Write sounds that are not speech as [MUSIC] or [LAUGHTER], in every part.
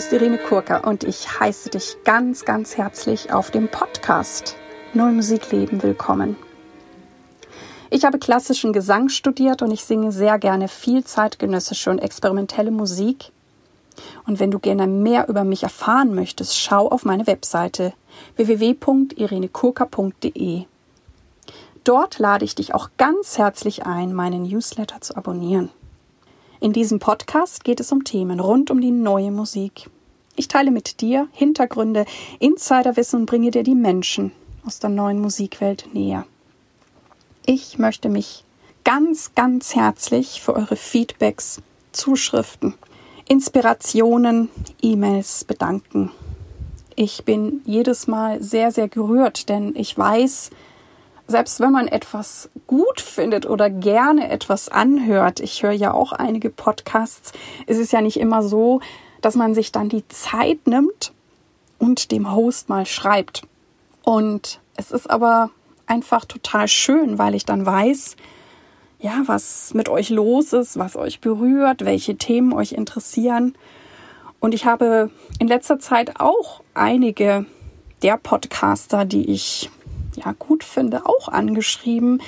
ist Irene Kurka und ich heiße dich ganz, ganz herzlich auf dem Podcast Neue Musik leben willkommen. Ich habe klassischen Gesang studiert und ich singe sehr gerne viel zeitgenössische und experimentelle Musik. Und wenn du gerne mehr über mich erfahren möchtest, schau auf meine Webseite www.irenekurka.de. Dort lade ich dich auch ganz herzlich ein, meinen Newsletter zu abonnieren. In diesem Podcast geht es um Themen rund um die neue Musik. Ich teile mit dir Hintergründe, Insiderwissen und bringe dir die Menschen aus der neuen Musikwelt näher. Ich möchte mich ganz, ganz herzlich für eure Feedbacks, Zuschriften, Inspirationen, E-Mails bedanken. Ich bin jedes Mal sehr, sehr gerührt, denn ich weiß, selbst wenn man etwas gut findet oder gerne etwas anhört, ich höre ja auch einige Podcasts, ist es ja nicht immer so, dass man sich dann die Zeit nimmt und dem Host mal schreibt. Und es ist aber einfach total schön, weil ich dann weiß, ja, was mit euch los ist, was euch berührt, welche Themen euch interessieren. Und ich habe in letzter Zeit auch einige der Podcaster, die ich ja gut finde, auch angeschrieben,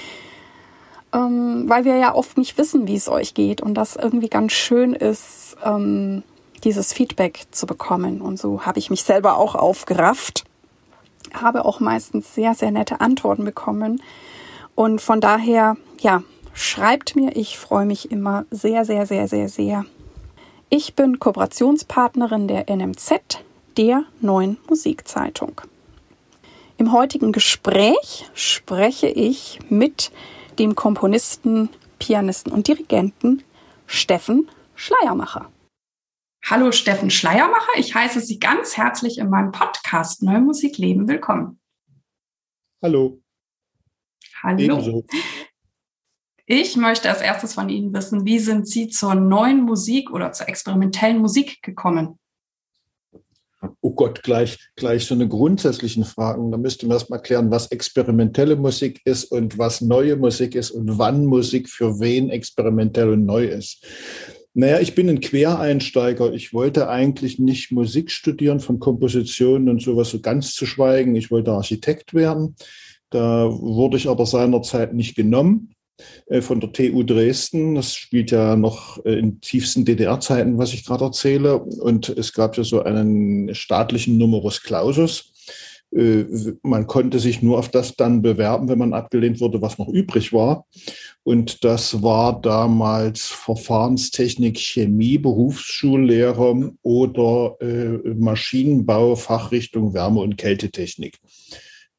ähm, weil wir ja oft nicht wissen, wie es euch geht und das irgendwie ganz schön ist, ähm, dieses Feedback zu bekommen. Und so habe ich mich selber auch aufgerafft, habe auch meistens sehr, sehr nette Antworten bekommen. Und von daher, ja, schreibt mir, ich freue mich immer sehr, sehr, sehr, sehr, sehr. Ich bin Kooperationspartnerin der NMZ, der neuen Musikzeitung. Im heutigen Gespräch spreche ich mit dem Komponisten, Pianisten und Dirigenten Steffen Schleiermacher. Hallo Steffen Schleiermacher, ich heiße Sie ganz herzlich in meinem Podcast Neue Musik Leben willkommen. Hallo. Hallo. Ebenso. Ich möchte als erstes von Ihnen wissen, wie sind Sie zur neuen Musik oder zur experimentellen Musik gekommen? Oh Gott, gleich, gleich so eine grundsätzlichen Fragen. Da müsste man erst mal klären, was experimentelle Musik ist und was neue Musik ist und wann Musik für wen experimentell und neu ist. Naja, ich bin ein Quereinsteiger. Ich wollte eigentlich nicht Musik studieren von Kompositionen und sowas so ganz zu schweigen. Ich wollte Architekt werden. Da wurde ich aber seinerzeit nicht genommen. Äh, von der TU Dresden. Das spielt ja noch äh, in tiefsten DDR-Zeiten, was ich gerade erzähle. Und es gab ja so einen staatlichen Numerus Clausus. Äh, man konnte sich nur auf das dann bewerben, wenn man abgelehnt wurde, was noch übrig war. Und das war damals Verfahrenstechnik, Chemie, Berufsschullehrer oder Maschinenbau, Fachrichtung Wärme- und Kältetechnik.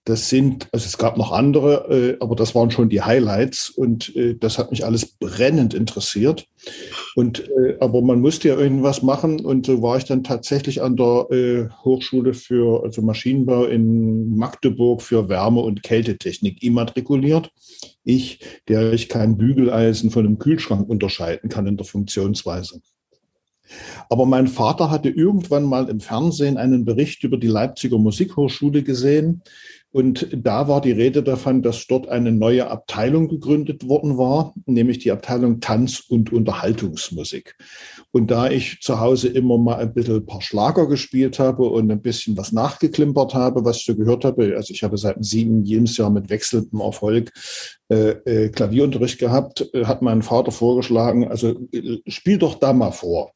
Das sind, also es gab noch andere, äh, aber das waren schon die Highlights und äh, das hat mich alles brennend interessiert. Und äh, aber man musste ja irgendwas machen und so war ich dann tatsächlich an der äh, Hochschule für also Maschinenbau in Magdeburg für Wärme- und Kältetechnik immatrikuliert. Ich, der ich kein Bügeleisen von einem Kühlschrank unterscheiden kann in der Funktionsweise. Aber mein Vater hatte irgendwann mal im Fernsehen einen Bericht über die Leipziger Musikhochschule gesehen, und da war die Rede davon, dass dort eine neue Abteilung gegründet worden war, nämlich die Abteilung Tanz- und Unterhaltungsmusik. Und da ich zu Hause immer mal ein bisschen ein paar Schlager gespielt habe und ein bisschen was nachgeklimpert habe, was ich so gehört habe, also ich habe seit sieben Lebensjahr mit wechselndem Erfolg äh, äh, Klavierunterricht gehabt, äh, hat mein Vater vorgeschlagen, also äh, spiel doch da mal vor.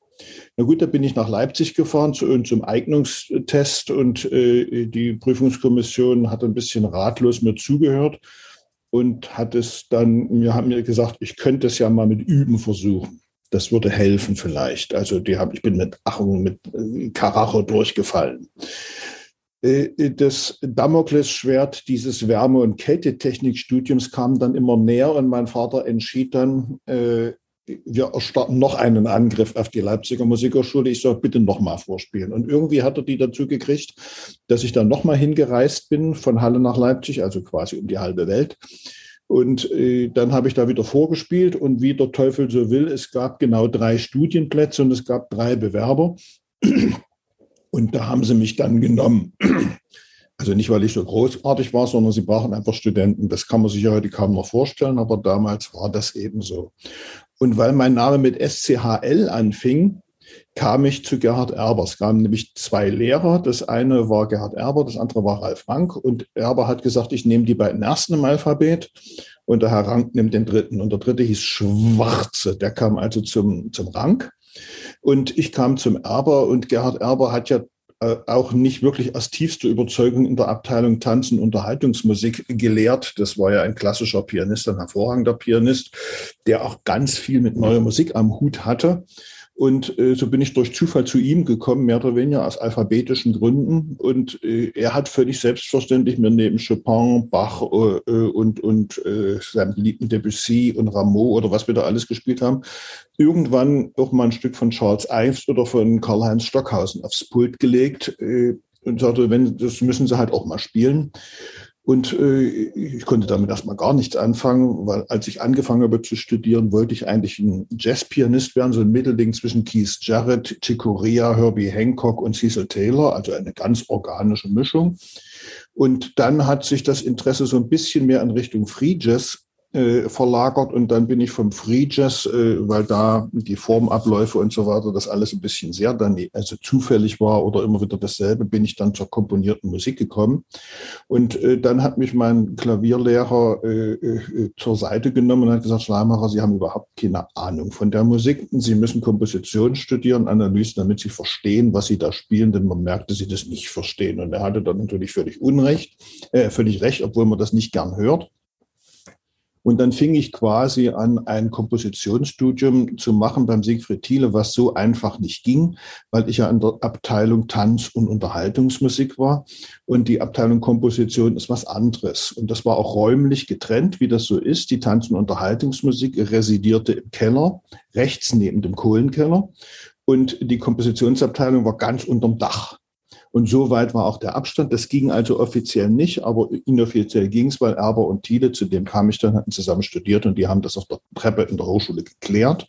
Na gut, da bin ich nach Leipzig gefahren zu, zum Eignungstest und äh, die Prüfungskommission hat ein bisschen ratlos mir zugehört und hat es dann, mir haben mir gesagt, ich könnte es ja mal mit Üben versuchen. Das würde helfen vielleicht. Also die haben, ich bin mit Achung, mit äh, Karacho durchgefallen. Äh, das Damoklesschwert dieses Wärme- und Kältetechnikstudiums kam dann immer näher und mein Vater entschied dann, äh, wir starten noch einen Angriff auf die Leipziger Musikhochschule. Ich soll bitte nochmal vorspielen. Und irgendwie hat er die dazu gekriegt, dass ich dann nochmal hingereist bin von Halle nach Leipzig, also quasi um die halbe Welt. Und äh, dann habe ich da wieder vorgespielt und wie der Teufel so will, es gab genau drei Studienplätze und es gab drei Bewerber. Und da haben sie mich dann genommen. Also nicht, weil ich so großartig war, sondern sie brauchen einfach Studenten. Das kann man sich ja heute kaum noch vorstellen, aber damals war das eben so. Und weil mein Name mit SCHL anfing, kam ich zu Gerhard Erber. Es kamen nämlich zwei Lehrer. Das eine war Gerhard Erber, das andere war Ralf Rank. Und Erber hat gesagt, ich nehme die beiden ersten im Alphabet und der Herr Rank nimmt den dritten. Und der dritte hieß Schwarze. Der kam also zum, zum Rank. Und ich kam zum Erber und Gerhard Erber hat ja auch nicht wirklich aus tiefster Überzeugung in der Abteilung Tanzen Unterhaltungsmusik gelehrt. Das war ja ein klassischer Pianist, ein hervorragender Pianist, der auch ganz viel mit neuer Musik am Hut hatte. Und äh, so bin ich durch Zufall zu ihm gekommen, mehr oder weniger aus alphabetischen Gründen. Und äh, er hat völlig selbstverständlich mir neben Chopin, Bach äh, und, und äh, seinem geliebten Debussy und Rameau oder was wir da alles gespielt haben, irgendwann auch mal ein Stück von Charles Ives oder von Karl-Heinz Stockhausen aufs Pult gelegt äh, und sagte, wenn, das müssen sie halt auch mal spielen. Und äh, ich konnte damit erstmal gar nichts anfangen, weil als ich angefangen habe zu studieren, wollte ich eigentlich ein Jazzpianist werden, so ein Mittelding zwischen Keith Jarrett, Chick Corea, Herbie Hancock und Cecil Taylor, also eine ganz organische Mischung. Und dann hat sich das Interesse so ein bisschen mehr in Richtung Free Jazz äh, verlagert und dann bin ich vom Free Jazz, äh, weil da die Formabläufe und so weiter, das alles ein bisschen sehr dann also zufällig war oder immer wieder dasselbe, bin ich dann zur komponierten Musik gekommen. Und äh, dann hat mich mein Klavierlehrer äh, äh, zur Seite genommen und hat gesagt, Schleimacher, Sie haben überhaupt keine Ahnung von der Musik. Sie müssen Komposition studieren, Analysen, damit Sie verstehen, was Sie da spielen, denn man merkt, dass Sie das nicht verstehen. Und er hatte dann natürlich völlig Unrecht, äh, völlig recht, obwohl man das nicht gern hört. Und dann fing ich quasi an, ein Kompositionsstudium zu machen beim Siegfried Thiele, was so einfach nicht ging, weil ich ja in der Abteilung Tanz- und Unterhaltungsmusik war. Und die Abteilung Komposition ist was anderes. Und das war auch räumlich getrennt, wie das so ist. Die Tanz- und Unterhaltungsmusik residierte im Keller, rechts neben dem Kohlenkeller. Und die Kompositionsabteilung war ganz unterm Dach. Und so weit war auch der Abstand. Das ging also offiziell nicht, aber inoffiziell ging es, weil Erber und Thiele, zu dem kam ich dann, hatten zusammen studiert und die haben das auf der Treppe in der Hochschule geklärt.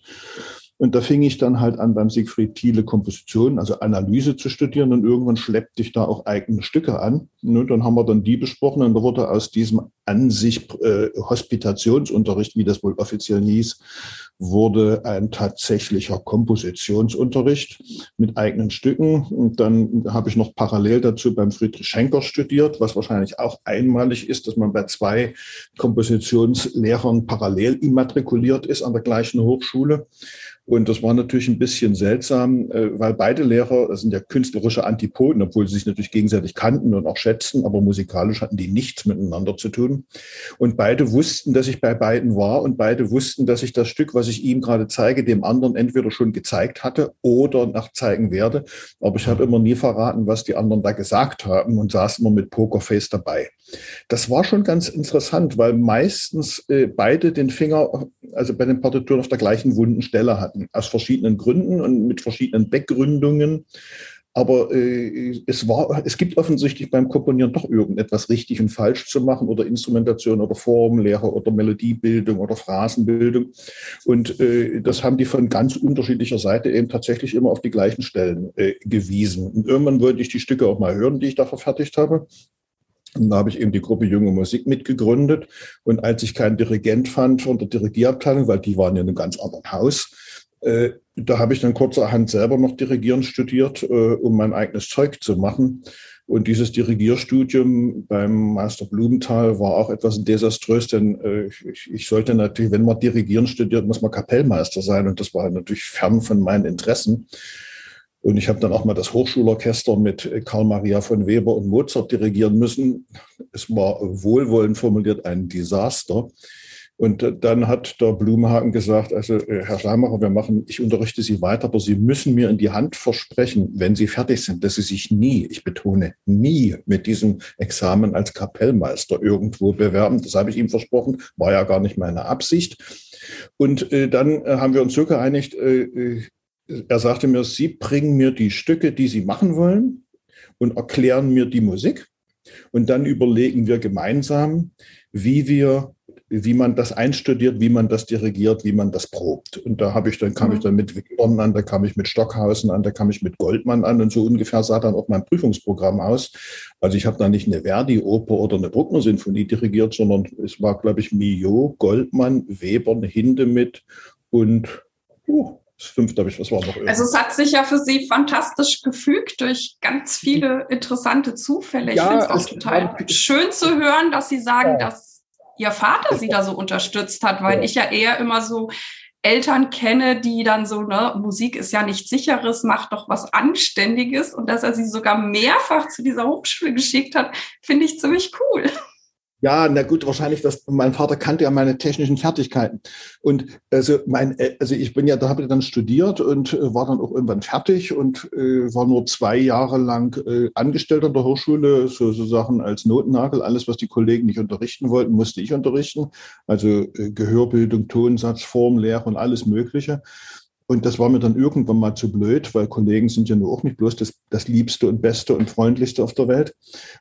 Und da fing ich dann halt an, beim Siegfried Thiele Komposition, also Analyse zu studieren. Und irgendwann schleppte ich da auch eigene Stücke an. Und dann haben wir dann die besprochen. Und da wurde aus diesem an sich äh, Hospitationsunterricht, wie das wohl offiziell hieß, wurde ein tatsächlicher Kompositionsunterricht mit eigenen Stücken. Und dann habe ich noch parallel dazu beim Friedrich Schenker studiert, was wahrscheinlich auch einmalig ist, dass man bei zwei Kompositionslehrern parallel immatrikuliert ist an der gleichen Hochschule. Und das war natürlich ein bisschen seltsam, äh, weil beide Lehrer sind ja künstlerische Antipoden, obwohl sie sich natürlich gegenseitig kannten und auch schätzten, aber musikalisch hatten die nichts miteinander zu tun. Und beide wussten, dass ich bei beiden war und beide wussten, dass ich das Stück, was ich ihm gerade zeige, dem anderen entweder schon gezeigt hatte oder noch zeigen werde. Aber ich habe immer nie verraten, was die anderen da gesagt haben und saß immer mit Pokerface dabei. Das war schon ganz interessant, weil meistens äh, beide den Finger, also bei den Partituren auf der gleichen wunden Stelle hatten aus verschiedenen Gründen und mit verschiedenen Begründungen. Aber äh, es war, es gibt offensichtlich beim Komponieren doch irgendetwas richtig und falsch zu machen oder Instrumentation oder Formlehre oder Melodiebildung oder Phrasenbildung. Und äh, das haben die von ganz unterschiedlicher Seite eben tatsächlich immer auf die gleichen Stellen äh, gewiesen. Und irgendwann wollte ich die Stücke auch mal hören, die ich da verfertigt habe. Und da habe ich eben die Gruppe Junge Musik mitgegründet. Und als ich keinen Dirigent fand von der Dirigierabteilung, weil die waren ja in einem ganz anderen Haus, äh, da habe ich dann kurzerhand selber noch Dirigieren studiert, äh, um mein eigenes Zeug zu machen. Und dieses Dirigierstudium beim Meister Blumenthal war auch etwas desaströs, denn äh, ich, ich, sollte natürlich, wenn man Dirigieren studiert, muss man Kapellmeister sein. Und das war natürlich fern von meinen Interessen. Und ich habe dann auch mal das Hochschulorchester mit Karl Maria von Weber und Mozart dirigieren müssen. Es war wohlwollend formuliert ein Desaster. Und dann hat der Blumenhagen gesagt, also äh, Herr Schleimacher, wir machen, ich unterrichte Sie weiter, aber Sie müssen mir in die Hand versprechen, wenn Sie fertig sind, dass Sie sich nie, ich betone, nie mit diesem Examen als Kapellmeister irgendwo bewerben. Das habe ich ihm versprochen, war ja gar nicht meine Absicht. Und äh, dann äh, haben wir uns so geeinigt, äh, äh er sagte mir, Sie bringen mir die Stücke, die Sie machen wollen und erklären mir die Musik. Und dann überlegen wir gemeinsam, wie wir wie man das einstudiert, wie man das dirigiert, wie man das probt. Und da habe ich dann kam mhm. ich dann mit Wigborn an, da kam ich mit Stockhausen an, da kam ich mit Goldmann an und so ungefähr sah dann auch mein Prüfungsprogramm aus. Also ich habe da nicht eine Verdi-Oper oder eine Bruckner-Sinfonie dirigiert, sondern es war, glaube ich, Millot, Goldmann, Webern, Hindemith und uh, Das fünfte habe ich, was war noch? Also es hat sich ja für Sie fantastisch gefügt durch ganz viele interessante Zufälle. Ja, ich finde es auch total schön zu hören, dass Sie sagen, ja. dass Ihr Vater Sie da so unterstützt hat, weil ich ja eher immer so Eltern kenne, die dann so, ne, Musik ist ja nichts sicheres, macht doch was Anständiges und dass er sie sogar mehrfach zu dieser Hochschule geschickt hat, finde ich ziemlich cool. Ja, na gut, wahrscheinlich, dass mein Vater kannte ja meine technischen Fertigkeiten. Und also mein, äh, also ich bin ja, da habe ich dann studiert und äh, war dann auch irgendwann fertig und äh, war nur zwei Jahre lang äh, angestellt an der Hochschule, so, so Sachen als Notnagel. Alles, was die Kollegen nicht unterrichten wollten, musste ich unterrichten. Also äh, Gehörbildung, Tonsatz, Formlehre und alles Mögliche. Und das war mir dann irgendwann mal zu blöd, weil Kollegen sind ja nur auch nicht bloß das, das Liebste und Beste und Freundlichste auf der Welt.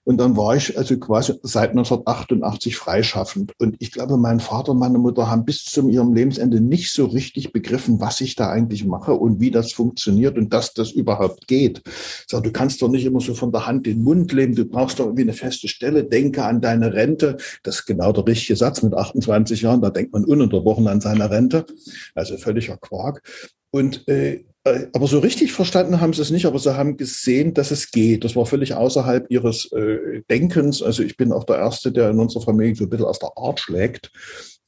Und dann war ich also quasi seit 1988 freischaffend. Und ich glaube, mein Vater und meine Mutter haben bis zum ihrem Lebensende nicht so richtig begriffen, was ich da eigentlich mache und wie das funktioniert und dass das überhaupt geht. Sag, du kannst doch nicht immer so von der Hand in den Mund leben. Du brauchst doch irgendwie eine feste Stelle. Denke an deine Rente. Das ist genau der richtige Satz mit 28 Jahren. Da denkt man ununterbrochen an seine Rente. Also völliger Quark. Und äh, äh, aber so richtig verstanden haben sie es nicht, aber sie haben gesehen, dass es geht. Das war völlig außerhalb ihres äh, Denkens. Also ich bin auch der Erste, der in unserer Familie so ein bisschen aus der Art schlägt.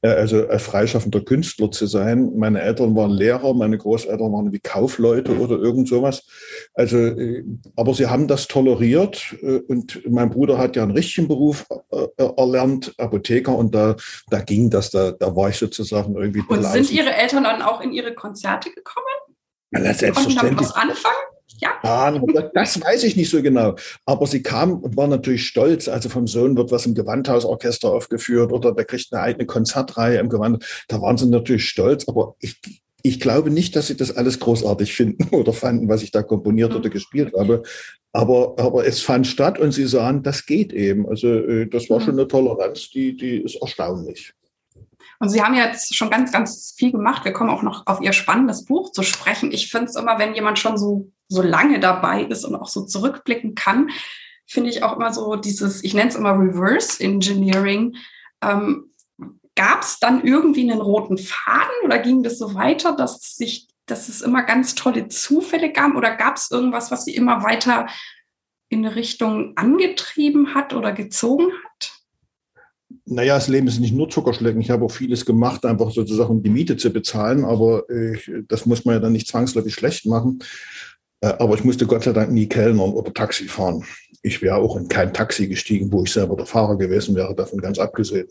Äh, also ein freischaffender Künstler zu sein. Meine Eltern waren Lehrer, meine Großeltern waren wie Kaufleute oder irgend sowas. Also, äh, aber sie haben das toleriert äh, und mein Bruder hat ja einen richtigen Beruf erlernt, Apotheker, und da, da ging das, da, da war ich sozusagen irgendwie. Und sind Ihre Eltern dann auch in Ihre Konzerte gekommen? Ja, selbstverständlich. Konnten damit was anfangen? Ja. Ah, das weiß ich nicht so genau. Aber sie kam und war natürlich stolz. Also vom Sohn wird was im Gewandhausorchester aufgeführt oder der kriegt eine eigene Konzertreihe im Gewand. Da waren sie natürlich stolz. Aber ich, ich glaube nicht, dass sie das alles großartig finden [LAUGHS] oder fanden, was ich da komponiert oder gespielt habe. Aber, aber es fand statt und sie sahen, das geht eben. Also äh, das war schon eine Toleranz, die, die ist erstaunlich. Und Sie haben jetzt schon ganz, ganz viel gemacht. Wir kommen auch noch auf Ihr spannendes Buch zu sprechen. Ich finde es immer, wenn jemand schon so, so lange dabei ist und auch so zurückblicken kann, finde ich auch immer so dieses, ich nenne es immer Reverse Engineering. Ähm, Gab es dann irgendwie einen roten Faden oder ging das so weiter, dass sich, dass es immer ganz tolle Zufälle gab? Oder gab es irgendwas, was Sie immer weiter in eine Richtung angetrieben hat oder gezogen hat? Naja, das Leben ist nicht nur Zuckerschlecken. Ich habe auch vieles gemacht, einfach sozusagen um die Miete zu bezahlen, aber äh, das muss man ja dann nicht zwangsläufig schlecht machen. Äh, aber ich musste Gott sei Dank nie Kellnern oder Taxi fahren. Ich wäre auch in kein Taxi gestiegen, wo ich selber der Fahrer gewesen wäre, davon ganz abgesehen.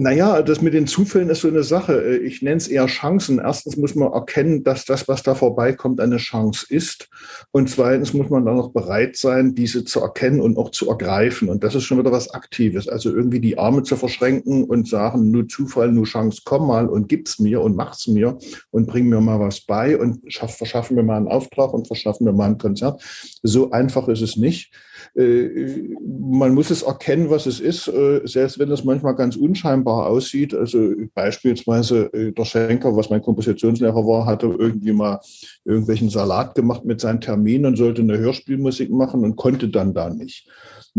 Naja, das mit den Zufällen ist so eine Sache. Ich nenne es eher Chancen. Erstens muss man erkennen, dass das, was da vorbeikommt, eine Chance ist. Und zweitens muss man dann noch bereit sein, diese zu erkennen und auch zu ergreifen. Und das ist schon wieder was Aktives. Also irgendwie die Arme zu verschränken und sagen, nur Zufall, nur Chance, komm mal und gib's mir und mach's mir und bring mir mal was bei und schaff, verschaffen mir mal einen Auftrag und verschaffen mir mal ein Konzert. So einfach ist es nicht. Äh, man muss es erkennen, was es ist, äh, selbst wenn es manchmal ganz unscheinbar aussieht. Also beispielsweise äh, der Schenker, was mein Kompositionslehrer war, hatte irgendwie mal irgendwelchen Salat gemacht mit seinen Terminen und sollte eine Hörspielmusik machen und konnte dann da nicht.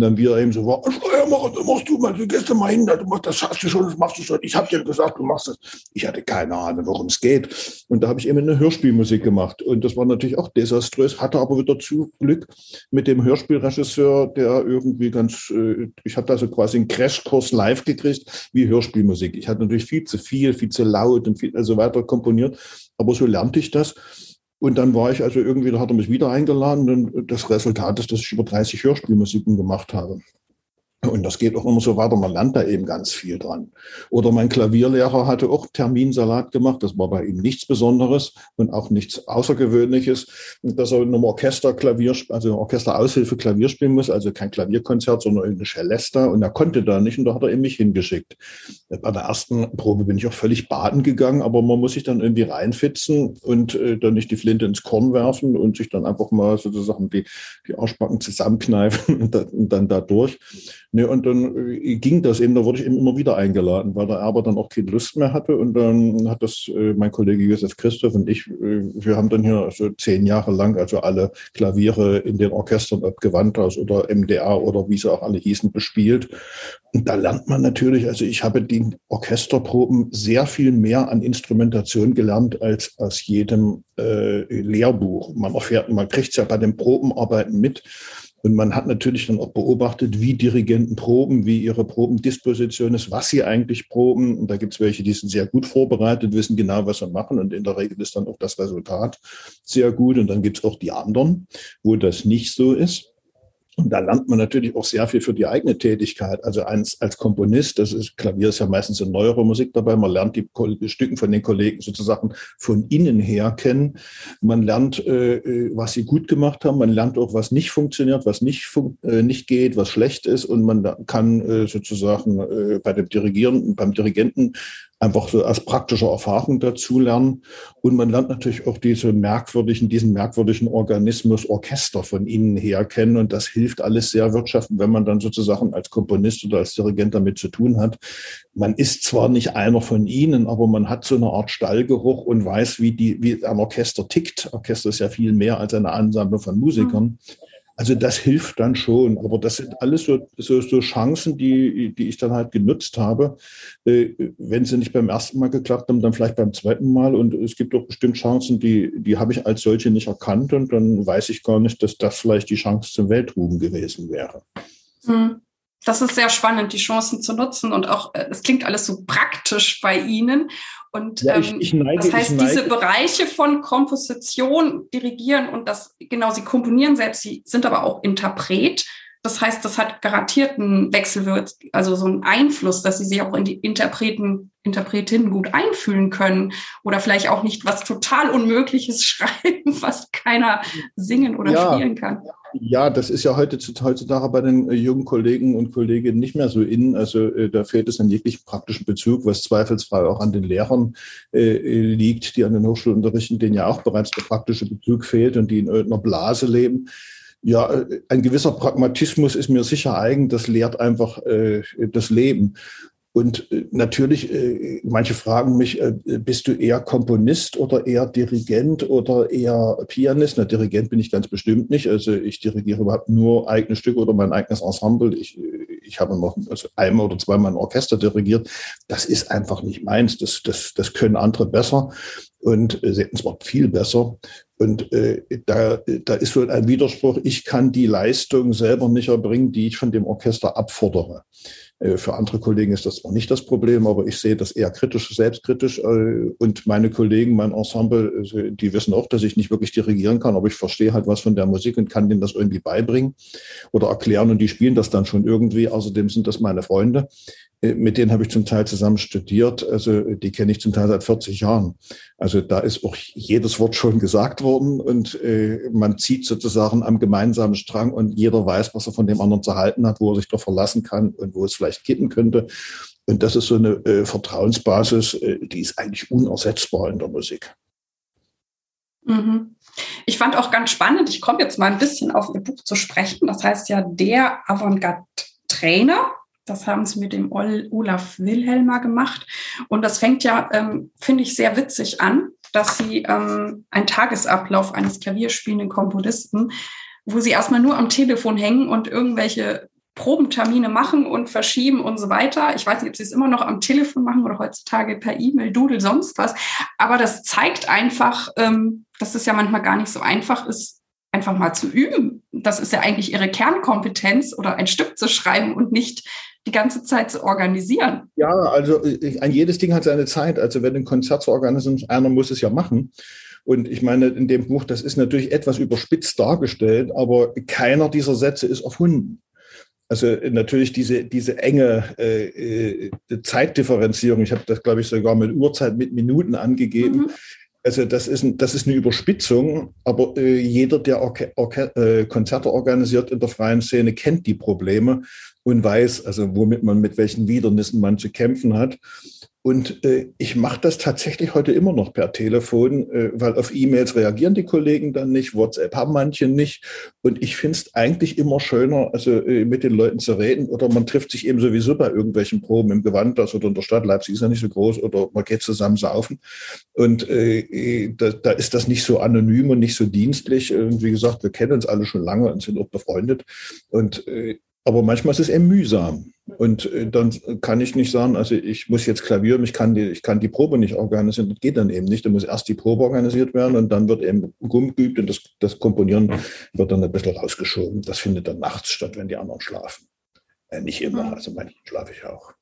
Und dann wir eben so, war, ja, mach, machst du mal, du gehst mal hin, du machst, das hast du schon, das machst du schon. Ich habe dir gesagt, du machst das. Ich hatte keine Ahnung, worum es geht. Und da habe ich eben eine Hörspielmusik gemacht. Und das war natürlich auch desaströs, hatte aber wieder zu Glück mit dem Hörspielregisseur, der irgendwie ganz, äh, ich hatte also quasi einen Crashkurs live gekriegt, wie Hörspielmusik. Ich hatte natürlich viel zu viel, viel zu laut und viel, also weiter komponiert. Aber so lernte ich das. Und dann war ich also irgendwie, da hat er mich wieder eingeladen und das Resultat ist, dass ich über 30 Hörspielmusiken gemacht habe. Und das geht auch immer so weiter. Man lernt da eben ganz viel dran. Oder mein Klavierlehrer hatte auch Terminsalat gemacht. Das war bei ihm nichts Besonderes und auch nichts Außergewöhnliches, dass er in einem Orchester Klavier, also Orchesteraushilfe Klavier spielen muss. Also kein Klavierkonzert, sondern eine Celesta. Und er konnte da nicht und da hat er eben mich hingeschickt. Bei der ersten Probe bin ich auch völlig baden gegangen, aber man muss sich dann irgendwie reinfitzen und äh, dann nicht die Flinte ins Korn werfen und sich dann einfach mal sozusagen die, die Arschbacken zusammenkneifen [LAUGHS] und, da, und dann da durch. Ne, und dann äh, ging das eben, da wurde ich eben immer wieder eingeladen, weil der Erber dann auch keine Lust mehr hatte. Und dann hat das äh, mein Kollege Josef Christoph und ich, äh, wir haben dann hier so zehn Jahre lang also alle Klaviere in den Orchestern, ob Gewandhaus oder MDR oder wie sie auch alle hießen, bespielt. Und da lernt man natürlich, also ich habe die Orchesterproben sehr viel mehr an Instrumentation gelernt als aus jedem äh, Lehrbuch. Man erfährt, man kriegt es ja bei den Probenarbeiten mit und man hat natürlich dann auch beobachtet, wie Dirigenten proben, wie ihre Probendisposition ist, was sie eigentlich proben. Und da gibt es welche, die sind sehr gut vorbereitet, wissen genau, was sie machen. Und in der Regel ist dann auch das Resultat sehr gut. Und dann gibt es auch die anderen, wo das nicht so ist. Und da lernt man natürlich auch sehr viel für die eigene Tätigkeit. Also als, als Komponist, das ist, Klavier ist ja meistens in neuere Musik dabei, man lernt die, Stücken von den Kollegen sozusagen von innen her kennen. Man lernt, äh, äh was sie gut gemacht haben, man lernt auch, was nicht funktioniert, was nicht, fun äh, nicht geht, was schlecht ist. Und man kann äh, sozusagen äh, bei dem Dirigieren, beim Dirigenten einfach so als praktische Erfahrung dazu lernen. Und man lernt natürlich auch diese merkwürdigen, diesen merkwürdigen Organismus Orchester von innen her kennen. Und das hilft alles sehr wirtschaftlich, wenn man dann sozusagen als Komponist oder als Dirigent damit zu tun hat. Man ist zwar nicht einer von ihnen, aber man hat so eine Art Stallgeruch und weiß, wie die, wie ein Orchester tickt. Orchester ist ja viel mehr als eine Ansammlung von Musikern. Mhm. Also das hilft dann schon. Aber das sind alles so, so, so Chancen, die, die ich dann halt genutzt habe. Äh, wenn sie nicht beim ersten Mal geklappt haben, dann vielleicht beim zweiten Mal. Und es gibt auch bestimmt Chancen, die, die habe ich als solche nicht erkannt. Und dann weiß ich gar nicht, dass das vielleicht die Chance zum Weltruhm gewesen wäre. Hm. Das ist sehr spannend, die Chancen zu nutzen. Und auch, äh, es klingt alles so praktisch bei Ihnen. Und ja, ich, ähm, ich neige, das heißt, diese Bereiche von Komposition dirigieren und das, genau, sie komponieren selbst, sie sind aber auch Interpret. Das heißt, das hat garantiert einen Wechselwirt, also so einen Einfluss, dass sie sich auch in die Interpreten, Interpretinnen gut einfühlen können oder vielleicht auch nicht was total Unmögliches [LAUGHS] schreiben, was keiner singen oder ja. spielen kann. Ja, das ist ja heute heutzutage bei den äh, jungen Kollegen und Kolleginnen nicht mehr so in. Also äh, da fehlt es an jeglichen praktischen Bezug, was zweifelsfrei auch an den Lehrern äh, liegt, die an den Hochschulen unterrichten, denen ja auch bereits der praktische Bezug fehlt und die in irgendeiner Blase leben. Ja, äh, ein gewisser Pragmatismus ist mir sicher eigen. Das lehrt einfach äh, das Leben. Und äh, natürlich, äh, manche fragen mich, äh, bist du eher Komponist oder eher Dirigent oder eher Pianist? Na, Dirigent bin ich ganz bestimmt nicht. Also ich dirigiere überhaupt nur eigene Stücke oder mein eigenes Ensemble. Ich, ich habe noch also einmal oder zweimal ein Orchester dirigiert. Das ist einfach nicht meins. Das, das, das können andere besser und sie hätten zwar viel besser. Und äh, da, da ist wohl ein Widerspruch. Ich kann die Leistung selber nicht erbringen, die ich von dem Orchester abfordere. Äh, für andere Kollegen ist das zwar nicht das Problem, aber ich sehe das eher kritisch, selbstkritisch. Äh, und meine Kollegen, mein Ensemble, also, die wissen auch, dass ich nicht wirklich dirigieren kann, aber ich verstehe halt was von der Musik und kann denen das irgendwie beibringen oder erklären und die spielen das dann schon irgendwie. Außerdem sind das meine Freunde. Äh, mit denen habe ich zum Teil zusammen studiert. Also die kenne ich zum Teil seit 40 Jahren. Also da ist auch jedes Wort schon gesagt worden und äh, man zieht sozusagen am gemeinsamen Strang und jeder weiß, was er von dem anderen zu halten hat, wo er sich doch verlassen kann und wo es vielleicht kippen könnte. Und das ist so eine äh, Vertrauensbasis, äh, die ist eigentlich unersetzbar in der Musik. Mhm. Ich fand auch ganz spannend, ich komme jetzt mal ein bisschen auf Ihr Buch zu sprechen. Das heißt ja der Avantgarde-Trainer das haben sie mit dem Olaf Wilhelmer gemacht. Und das fängt ja, ähm, finde ich, sehr witzig an, dass sie ähm, einen Tagesablauf eines klavierspielenden Komponisten, wo sie erstmal nur am Telefon hängen und irgendwelche Probentermine machen und verschieben und so weiter. Ich weiß nicht, ob sie es immer noch am Telefon machen oder heutzutage per E-Mail, Doodle, sonst was. Aber das zeigt einfach, ähm, dass es ja manchmal gar nicht so einfach ist, einfach mal zu üben. Das ist ja eigentlich ihre Kernkompetenz oder ein Stück zu schreiben und nicht die ganze Zeit zu organisieren. Ja, also ein jedes Ding hat seine Zeit. Also wenn ein Konzert zu organisieren, einer muss es ja machen. Und ich meine, in dem Buch, das ist natürlich etwas überspitzt dargestellt, aber keiner dieser Sätze ist erfunden. Also natürlich diese, diese enge äh, äh Zeitdifferenzierung, ich habe das, glaube ich, sogar mit Uhrzeit, mit Minuten angegeben. Mhm. Also das ist, das ist eine Überspitzung, aber äh, jeder, der Orke Orke äh, Konzerte organisiert in der freien Szene, kennt die Probleme und weiß, also womit man mit welchen Widernissen man zu kämpfen hat. Und äh, ich mache das tatsächlich heute immer noch per Telefon, äh, weil auf E-Mails reagieren die Kollegen dann nicht, WhatsApp haben manche nicht. Und ich finde es eigentlich immer schöner, also äh, mit den Leuten zu reden. Oder man trifft sich eben sowieso bei irgendwelchen Proben im Gewandhaus oder in der Stadt. Leipzig ist ja nicht so groß. Oder man geht zusammen saufen. Und äh, da, da ist das nicht so anonym und nicht so dienstlich. Und wie gesagt, wir kennen uns alle schon lange und sind auch befreundet. Und äh, aber manchmal ist es eben mühsam. Und äh, dann kann ich nicht sagen, also ich muss jetzt klavieren, ich kann die, ich kann die Probe nicht organisieren. Das geht dann eben nicht. Da muss erst die Probe organisiert werden und dann wird eben Gumm geübt und das, das Komponieren wird dann ein bisschen rausgeschoben. Das findet dann nachts statt, wenn die anderen schlafen. Äh, nicht immer, mhm. also manchmal schlafe ich auch.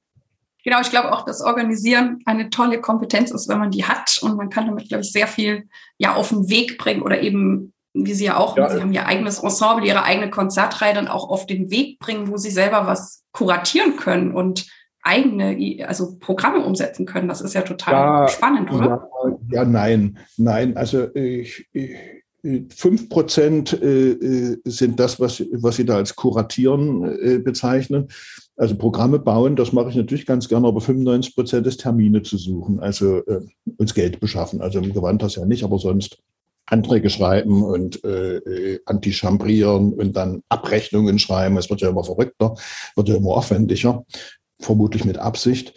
Genau, ich glaube auch, dass Organisieren eine tolle Kompetenz ist, wenn man die hat und man kann damit, glaube ich, sehr viel ja auf den Weg bringen oder eben wie Sie ja auch, ja. Sie haben Ihr eigenes Ensemble, Ihre eigene Konzertreihe dann auch auf den Weg bringen, wo Sie selber was kuratieren können und eigene, also Programme umsetzen können. Das ist ja total ja, spannend, oder? Ja, ja, nein, nein. Also ich, ich Fünf Prozent äh, äh, sind das, was, was Sie da als Kuratieren äh, bezeichnen. Also Programme bauen, das mache ich natürlich ganz gerne, aber 95 Prozent ist Termine zu suchen, also uns Geld beschaffen. Also im Gewandhaus ja nicht, aber sonst Anträge schreiben und äh, äh, antichambrieren und dann Abrechnungen schreiben. Es wird ja immer verrückter, wird ja immer aufwendiger, vermutlich mit Absicht.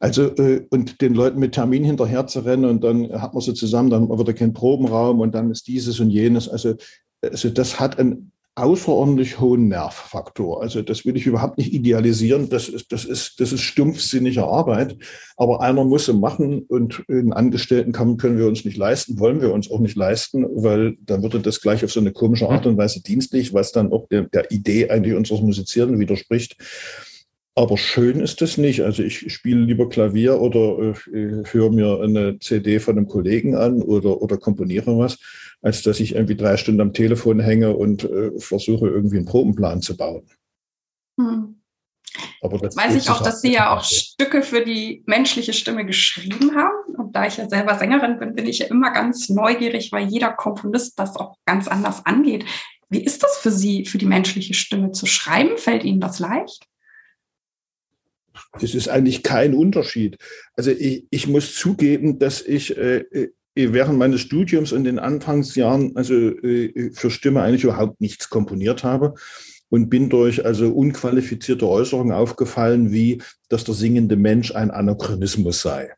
Also äh, und den Leuten mit Termin hinterher zu rennen und dann hat man sie zusammen, dann wird er kein Probenraum und dann ist dieses und jenes. Also, also das hat ein außerordentlich hohen Nervfaktor. Also das will ich überhaupt nicht idealisieren. Das ist, das ist, das ist stumpfsinnige Arbeit. Aber einer muss sie machen und einen Angestellten kann, können wir uns nicht leisten, wollen wir uns auch nicht leisten, weil dann würde das gleich auf so eine komische Art und Weise dienstlich, was dann auch der, der Idee eigentlich unseres Musizieren widerspricht. Aber schön ist es nicht. Also ich spiele lieber Klavier oder äh, höre mir eine CD von einem Kollegen an oder, oder komponiere was als dass ich irgendwie drei Stunden am Telefon hänge und äh, versuche, irgendwie einen Probenplan zu bauen. Hm. Aber das weiß ich auch, dass Sie ja auch Stücke für die menschliche Stimme geschrieben haben. Und da ich ja selber Sängerin bin, bin ich ja immer ganz neugierig, weil jeder Komponist das auch ganz anders angeht. Wie ist das für Sie, für die menschliche Stimme zu schreiben? Fällt Ihnen das leicht? Es ist eigentlich kein Unterschied. Also ich, ich muss zugeben, dass ich äh, äh während meines Studiums in den Anfangsjahren also äh, für Stimme eigentlich überhaupt nichts komponiert habe und bin durch also unqualifizierte Äußerungen aufgefallen, wie dass der singende Mensch ein Anachronismus sei.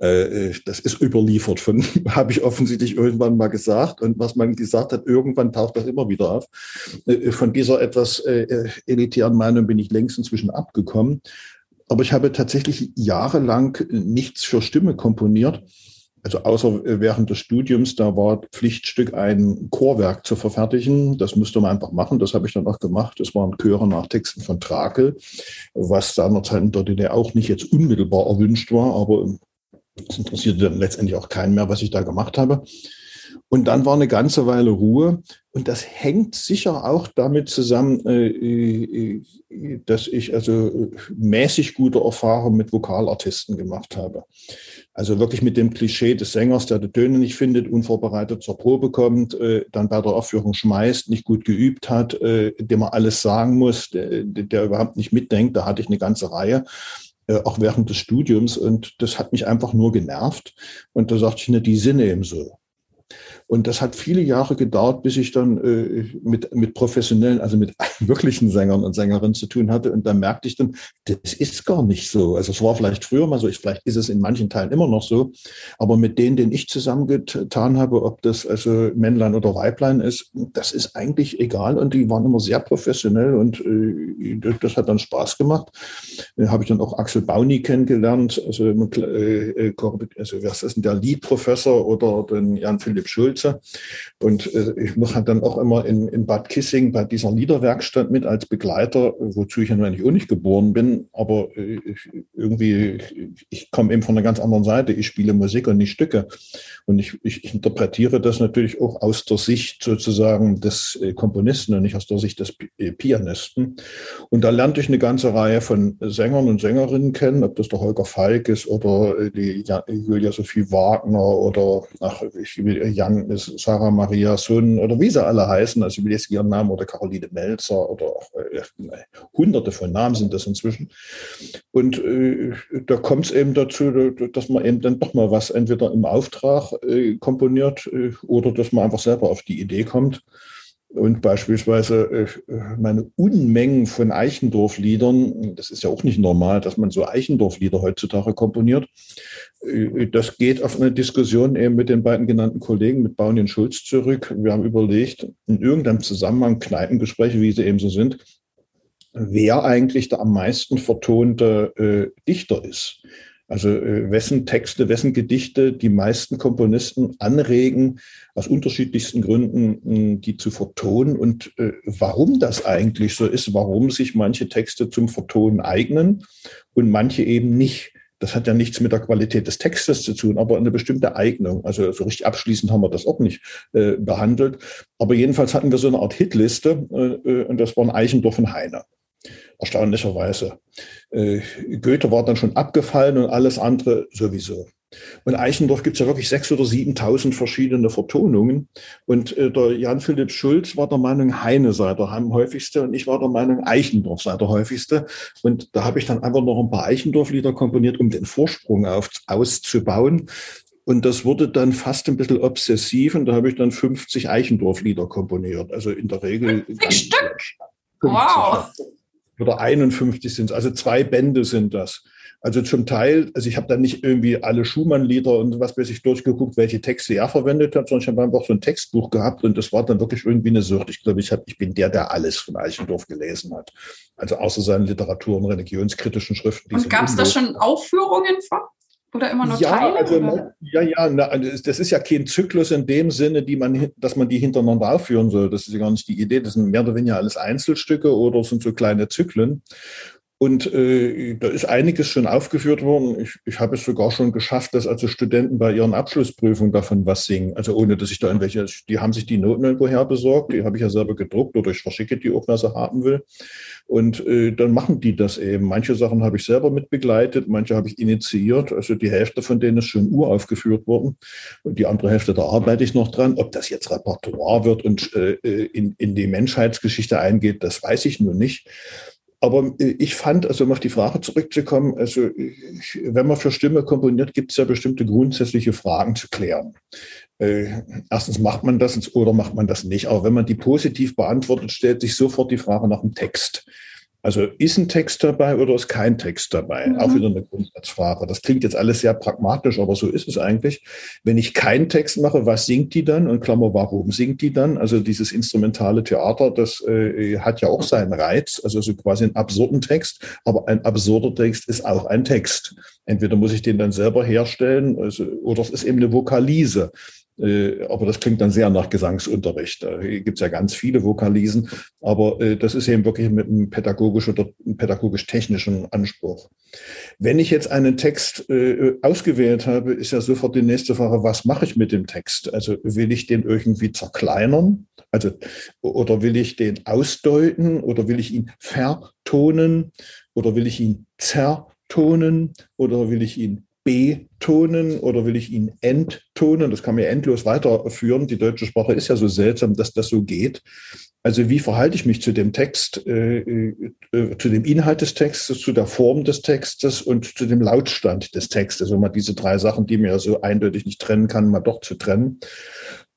Äh, äh, das ist überliefert von, [LAUGHS] habe ich offensichtlich irgendwann mal gesagt. Und was man gesagt hat, irgendwann taucht das immer wieder auf. Von dieser etwas elitären Meinung bin ich längst inzwischen abgekommen. Aber ich habe tatsächlich jahrelang nichts für Stimme komponiert also außer während des Studiums, da war Pflichtstück ein Chorwerk zu verfertigen. Das musste man einfach machen. Das habe ich dann auch gemacht. Das waren Chöre nach Texten von Trakel, was seinerzeit in der DDR auch nicht jetzt unmittelbar erwünscht war, aber es interessierte dann letztendlich auch keinen mehr, was ich da gemacht habe. Und dann war eine ganze Weile Ruhe. Und das hängt sicher auch damit zusammen, äh, äh, dass ich also mäßig gute Erfahrungen mit Vokalartisten gemacht habe. Also wirklich mit dem Klischee des Sängers, der die Töne nicht findet, unvorbereitet zur Probe kommt, äh, dann bei der Aufführung schmeißt, nicht gut geübt hat, dem er alles sagen muss, der, der überhaupt nicht mitdenkt. Da hatte ich eine ganze Reihe auch während des Studiums. Und das hat mich einfach nur genervt. Und da sagte ich, ne, die Sinne eben so. Und das hat viele Jahre gedauert, bis ich dann äh, mit, mit professionellen, also mit [LAUGHS] wirklichen Sängern und Sängerinnen zu tun hatte. Und da merkte ich dann, das ist gar nicht so. Also es war vielleicht früher mal so, ich, vielleicht ist es in manchen Teilen immer noch so. Aber mit denen, denen ich zusammengetan habe, ob das also Männlein oder Weiblein ist, das ist eigentlich egal. Und die waren immer sehr professionell und äh, das hat dann Spaß gemacht. Da habe ich dann auch Axel Bauni kennengelernt, also, äh, äh also was ist denn der Liedprofessor oder den Jan Philipp Schulz Schulze. Und äh, ich halt dann auch immer in, in Bad Kissing bei dieser Liederwerkstatt mit als Begleiter, wozu ich ja eigentlich auch nicht geboren bin, aber äh, irgendwie, ich komme eben von einer ganz anderen Seite. Ich spiele Musik und nicht Stücke. Und ich, ich, ich interpretiere das natürlich auch aus der Sicht sozusagen des äh, Komponisten und nicht aus der Sicht des äh, Pianisten. Und da lernte ich eine ganze Reihe von Sängern und Sängerinnen kennen, ob das der Holger Falk ist oder die Julia Sophie Wagner oder ach, ich Jan ist Sarah Maria Sun oder wie sie alle heißen, also ich jetzt ihren Namen oder Caroline Melzer oder, oder äh, hunderte von Namen sind das inzwischen. Und äh, da kommt es eben dazu, dass man eben dann doch mal was entweder im Auftrag äh, komponiert äh, oder dass man einfach selber auf die Idee kommt und beispielsweise äh, meine Unmengen von Eichendorf-Liedern, das ist ja auch nicht normal, dass man so Eichendorf-Lieder heutzutage komponiert. Äh, das geht auf eine Diskussion eben mit den beiden genannten Kollegen, mit Bauen und Schulz zurück. Wir haben überlegt, in irgendeinem Zusammenhang, Kneipengespräche, wie sie eben so sind, wer eigentlich der am meisten vertonte äh, Dichter ist. Also äh, wessen Texte, wessen Gedichte die meisten Komponisten anregen, aus unterschiedlichsten Gründen, die zu vertonen und äh, warum das eigentlich so ist, warum sich manche Texte zum Vertonen eignen und manche eben nicht. Das hat ja nichts mit der Qualität des Textes zu tun, aber eine bestimmte Eignung. Also so richtig abschließend haben wir das auch nicht äh, behandelt. Aber jedenfalls hatten wir so eine Art Hitliste äh, äh und das waren Eichendorff und Heine erstaunlicherweise. Äh, Goethe war dann schon abgefallen und alles andere sowieso. Und Eichendorff gibt es ja wirklich sechs oder 7.000 verschiedene Vertonungen. Und äh, der Jan-Philipp Schulz war der Meinung, Heine sei der am häufigste und ich war der Meinung, Eichendorff sei der häufigste. Und da habe ich dann einfach noch ein paar Eichendorff-Lieder komponiert, um den Vorsprung auf, auszubauen. Und das wurde dann fast ein bisschen obsessiv und da habe ich dann 50 Eichendorff-Lieder komponiert. Also in der Regel. 50 Stück? Wow oder 51 sind es, also zwei Bände sind das. Also zum Teil, also ich habe da nicht irgendwie alle Schumann-Lieder und was weiß ich durchgeguckt, welche Texte er verwendet hat, sondern ich habe einfach so ein Textbuch gehabt und das war dann wirklich irgendwie eine Sucht. Ich glaube, ich, hab, ich bin der, der alles von Eichendorff gelesen hat. Also außer seinen Literatur- und religionskritischen Schriften. Und gab es da schon Aufführungen von? Oder immer nur ja, Teile? Also, ja, ja, na, also das ist ja kein Zyklus in dem Sinne, die man, dass man die hintereinander aufführen soll. Das ist ja gar nicht die Idee. Das sind mehr oder weniger alles Einzelstücke oder sind so kleine Zyklen. Und äh, da ist einiges schon aufgeführt worden. Ich, ich habe es sogar schon geschafft, dass also Studenten bei ihren Abschlussprüfungen davon was singen. Also ohne, dass ich da irgendwelche, die haben sich die Noten irgendwoher besorgt, die habe ich ja selber gedruckt oder ich verschicke die auch, wer sie haben will. Und äh, dann machen die das eben. Manche Sachen habe ich selber mitbegleitet, manche habe ich initiiert. Also die Hälfte von denen ist schon uraufgeführt worden. Und die andere Hälfte, da arbeite ich noch dran. Ob das jetzt Repertoire wird und äh, in, in die Menschheitsgeschichte eingeht, das weiß ich nur nicht. Aber äh, ich fand, also um auf die Frage zurückzukommen, also ich, wenn man für Stimme komponiert, gibt es ja bestimmte grundsätzliche Fragen zu klären. Äh, erstens macht man das oder macht man das nicht. Aber wenn man die positiv beantwortet, stellt sich sofort die Frage nach dem Text. Also ist ein Text dabei oder ist kein Text dabei? Mhm. Auch wieder eine Grundsatzfrage. Das klingt jetzt alles sehr pragmatisch, aber so ist es eigentlich. Wenn ich keinen Text mache, was singt die dann? Und Klammer, warum singt die dann? Also dieses instrumentale Theater, das äh, hat ja auch seinen Reiz, also so quasi einen absurden Text. Aber ein absurder Text ist auch ein Text. Entweder muss ich den dann selber herstellen, also, oder es ist eben eine Vokalise. Äh, aber das klingt dann sehr nach Gesangsunterricht. Da gibt es ja ganz viele Vokalisen, aber äh, das ist eben wirklich mit einem pädagogischen oder pädagogisch-technischen Anspruch. Wenn ich jetzt einen Text äh, ausgewählt habe, ist ja sofort die nächste Frage, was mache ich mit dem Text? Also will ich den irgendwie zerkleinern? Also, oder will ich den ausdeuten oder will ich ihn vertonen oder will ich ihn zertonen oder will ich ihn betonen oder will ich ihn enttonen? Das kann ja endlos weiterführen. Die deutsche Sprache ist ja so seltsam, dass das so geht. Also wie verhalte ich mich zu dem Text, äh, äh, zu dem Inhalt des Textes, zu der Form des Textes und zu dem Lautstand des Textes? Also mal diese drei Sachen, die man ja so eindeutig nicht trennen kann, mal doch zu trennen.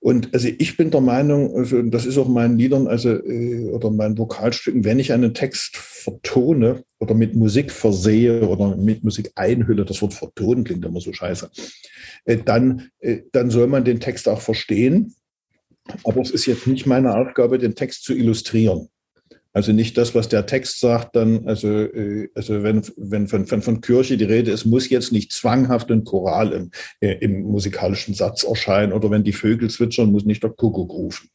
Und also ich bin der Meinung, also das ist auch meinen Liedern, also äh, oder meinen Vokalstücken, wenn ich einen Text vertone oder mit Musik versehe oder mit Musik einhülle, das Wort vertonen klingt immer so scheiße, äh, dann, äh, dann soll man den Text auch verstehen. Aber es ist jetzt nicht meine Aufgabe, den Text zu illustrieren. Also nicht das, was der Text sagt, dann, also, äh, also wenn, wenn von, von, von Kirche die Rede ist, muss jetzt nicht zwanghaft ein Choral im, äh, im musikalischen Satz erscheinen oder wenn die Vögel zwitschern, muss nicht der Kuckuck rufen.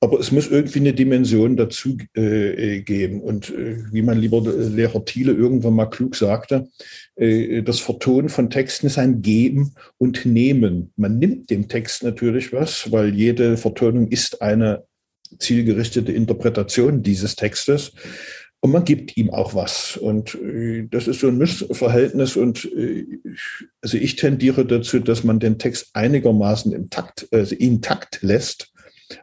Aber es muss irgendwie eine Dimension dazu äh, geben. Und äh, wie mein lieber Lehrer Thiele irgendwann mal klug sagte, äh, das Vertonen von Texten ist ein Geben und Nehmen. Man nimmt dem Text natürlich was, weil jede Vertonung ist eine zielgerichtete Interpretation dieses Textes. Und man gibt ihm auch was. Und äh, das ist so ein Mischverhältnis. Und äh, also ich tendiere dazu, dass man den Text einigermaßen im also intakt lässt.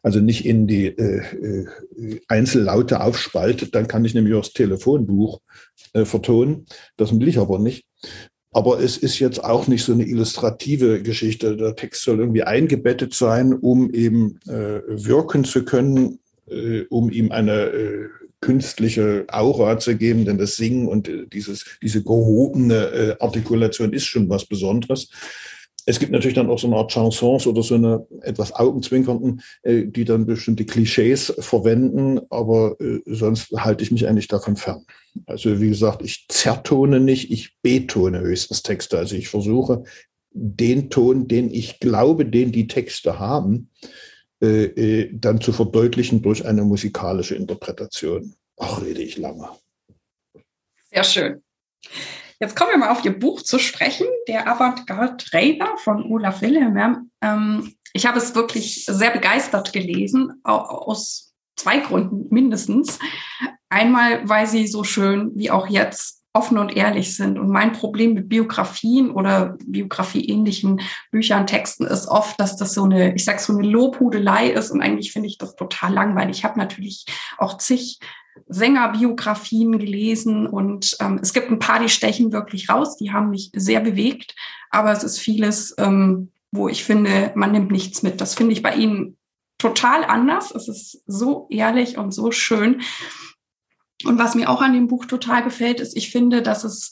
also nicht in die äh, äh, Einzellaute aufspaltet, dann kann ich nämlich auch das Telefonbuch äh, vertonen. Das will ich aber nicht. Aber es ist jetzt auch nicht so eine illustrative Geschichte. Der Text soll irgendwie eingebettet sein, um eben äh, wirken zu können, äh, um ihm eine äh, künstliche Aura zu geben, denn das Singen und äh, dieses, diese gehobene äh, Artikulation ist schon was Besonderes. Es gibt natürlich dann auch so eine Art Chansons oder so eine etwas Augenzwinkernden, äh, die dann bestimmte Klischees verwenden, aber äh, sonst halte ich mich eigentlich davon fern. Also wie gesagt, ich zertone nicht, ich betone höchstens Texte. Also ich versuche den Ton, den ich glaube, den die Texte haben, äh, dann zu verdeutlichen durch eine musikalische Interpretation. Ach, rede ich lange. Sehr schön. Jetzt kommen wir mal auf Ihr Buch zu sprechen, der Avantgarde Raver von Olaf Wilhelm. Ähm, ich habe es wirklich sehr begeistert gelesen, aus zwei Gründen mindestens. Einmal, weil sie so schön wie auch jetzt offen und ehrlich sind. Und mein Problem mit Biografien oder biografieähnlichen Büchern, Texten ist oft, dass das so eine, ich sag so eine Lobhudelei ist. Und eigentlich finde ich das total langweilig. Ich habe natürlich auch zig Sängerbiografien gelesen und ähm, es gibt ein paar, die stechen wirklich raus, die haben mich sehr bewegt, aber es ist vieles, ähm, wo ich finde, man nimmt nichts mit. Das finde ich bei Ihnen total anders. Es ist so ehrlich und so schön. Und was mir auch an dem Buch total gefällt, ist, ich finde, dass es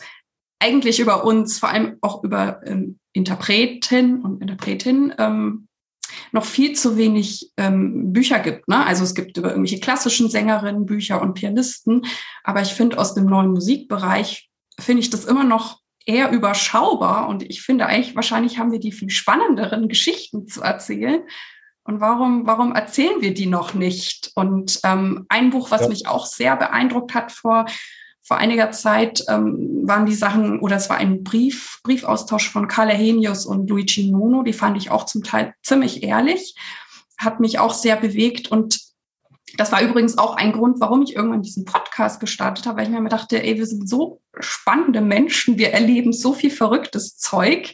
eigentlich über uns, vor allem auch über ähm, Interpreten und Interpretinnen, ähm, noch viel zu wenig ähm, Bücher gibt. Ne? Also es gibt über irgendwelche klassischen Sängerinnen Bücher und Pianisten, aber ich finde aus dem neuen Musikbereich finde ich das immer noch eher überschaubar und ich finde eigentlich wahrscheinlich haben wir die viel spannenderen Geschichten zu erzählen. Und warum, warum erzählen wir die noch nicht? Und ähm, ein Buch, was ja. mich auch sehr beeindruckt hat vor vor einiger Zeit ähm, waren die Sachen, oder es war ein Brief, Briefaustausch von Carla Henius und Luigi Nono, die fand ich auch zum Teil ziemlich ehrlich, hat mich auch sehr bewegt und das war übrigens auch ein Grund, warum ich irgendwann diesen Podcast gestartet habe, weil ich mir immer dachte, ey, wir sind so spannende Menschen, wir erleben so viel verrücktes Zeug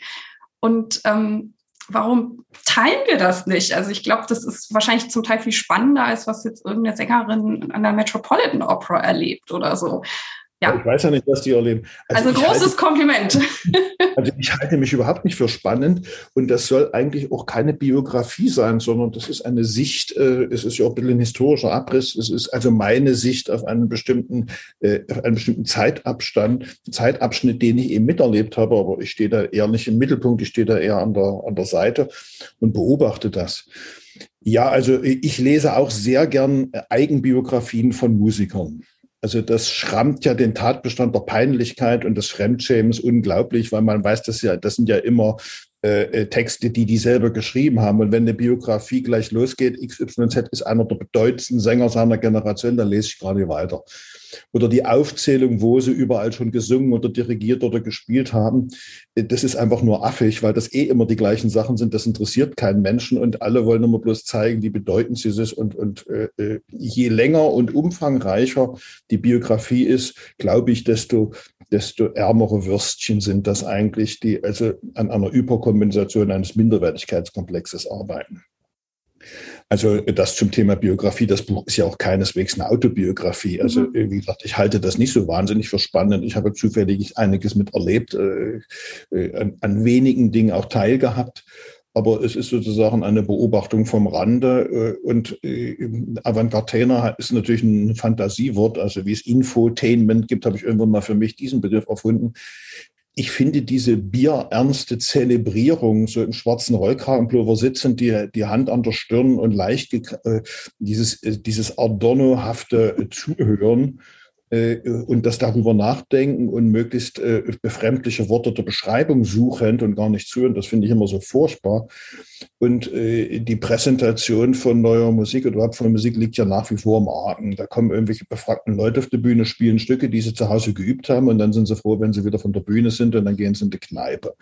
und ähm, warum teilen wir das nicht? Also ich glaube, das ist wahrscheinlich zum Teil viel spannender, als was jetzt irgendeine Sängerin an der Metropolitan Opera erlebt oder so. Ja. Ich weiß ja nicht, was die erleben. Also, also großes halte, Kompliment. [LAUGHS] Also ich halte mich überhaupt nicht für spannend und das soll eigentlich auch keine Biografie sein, sondern das ist eine Sicht, äh, es ist ja auch ein bisschen ein historischer Abriss, es ist also meine Sicht auf einen bestimmten, äh, auf einen bestimmten Zeitabstand, Zeitabschnitt, den ich eben miterlebt habe, aber ich stehe da eher nicht im Mittelpunkt, ich stehe da eher an der, an der Seite und beobachte das. Ja, also ich lese auch sehr gern Eigenbiografien von Musikern. Also das schrammt ja den Tatbestand der Peinlichkeit und des Fremdschämens unglaublich, weil man weiß, dass ja, das sind ja immer äh, äh Texte, die die selber geschrieben haben. Und wenn eine Biografie gleich losgeht, XYZ ist einer der bedeutendsten Sänger seiner Generation, dann lese ich nicht weiter oder die Aufzählung, wo sie überall schon gesungen oder dirigiert oder gespielt haben, äh, das ist einfach nur affig, weil das eh immer die gleichen Sachen sind. Das interessiert keinen Menschen und alle wollen immer bloß zeigen, wie bedeutend sie ist. Und, und äh, äh, je länger und umfangreicher die Biografie ist, glaube ich, desto desto ärmere Würstchen sind das eigentlich, die also an einer Überkompensation eines Minderwertigkeitskomplexes arbeiten. Also das zum Thema Biografie. Das Buch ist ja auch keineswegs eine Autobiografie. Also mhm. wie gesagt, ich halte das nicht so wahnsinnig für spannend. Ich habe zufällig einiges mit erlebt, äh, äh, an, an wenigen Dingen auch teilgehabt aber es ist sozusagen eine Beobachtung vom Rande. Äh, und äh, Avantgarde ist natürlich ein Fantasiewort, also wie es Infotainment gibt, habe ich irgendwann mal für mich diesen Begriff erfunden ich finde diese bierernste Zelebrierung, so im schwarzen Rollkragenpullover sitzend, die, die Hand an der Stirn und leicht äh, dieses, äh, dieses Adornohafte Zuhören, und das darüber nachdenken und möglichst äh, befremdliche Worte der Beschreibung suchend und gar nicht zuhören, das finde ich immer so furchtbar. Und äh, die Präsentation von neuer Musik oder überhaupt von Musik liegt ja nach wie vor im Argen. Da kommen irgendwelche befragten Leute auf die Bühne, spielen Stücke, die sie zu Hause geübt haben und dann sind sie froh, wenn sie wieder von der Bühne sind und dann gehen sie in die Kneipe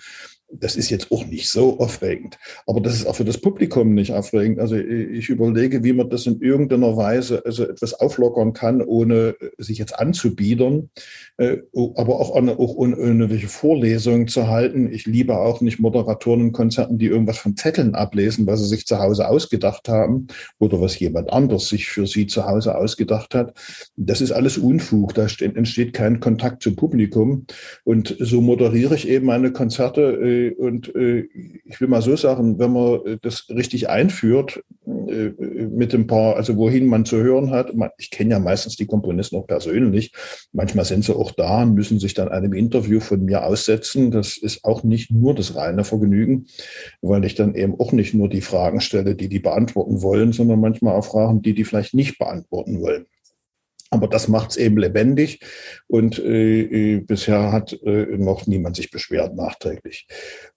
das ist jetzt auch nicht so aufregend. Aber das ist auch für das Publikum nicht aufregend. Also ich überlege, wie man das in irgendeiner Weise also etwas auflockern kann, ohne sich jetzt anzubiedern, äh, aber auch ohne, auch ohne irgendwelche Vorlesungen zu halten. Ich liebe auch nicht Moderatoren in Konzerten, die irgendwas von Zetteln ablesen, was sie sich zu Hause ausgedacht haben oder was jemand anders sich für sie zu Hause ausgedacht hat. Das ist alles Unfug. Da entsteht kein Kontakt zum Publikum. Und so moderiere ich eben meine Konzerte. Und äh, ich will mal so sagen, wenn man das richtig einführt, äh, mit ein paar, also wohin man zu hören hat, ich kenne ja meistens die Komponisten auch persönlich. Manchmal sind sie auch da und müssen sich dann einem Interview von mir aussetzen. Das ist auch nicht nur das reine Vergnügen, weil ich dann eben auch nicht nur die Fragen stelle, die die beantworten wollen, sondern manchmal auch Fragen, die die vielleicht nicht beantworten wollen. Aber das macht es eben lebendig und äh, äh, bisher hat äh, noch niemand sich beschwert nachträglich.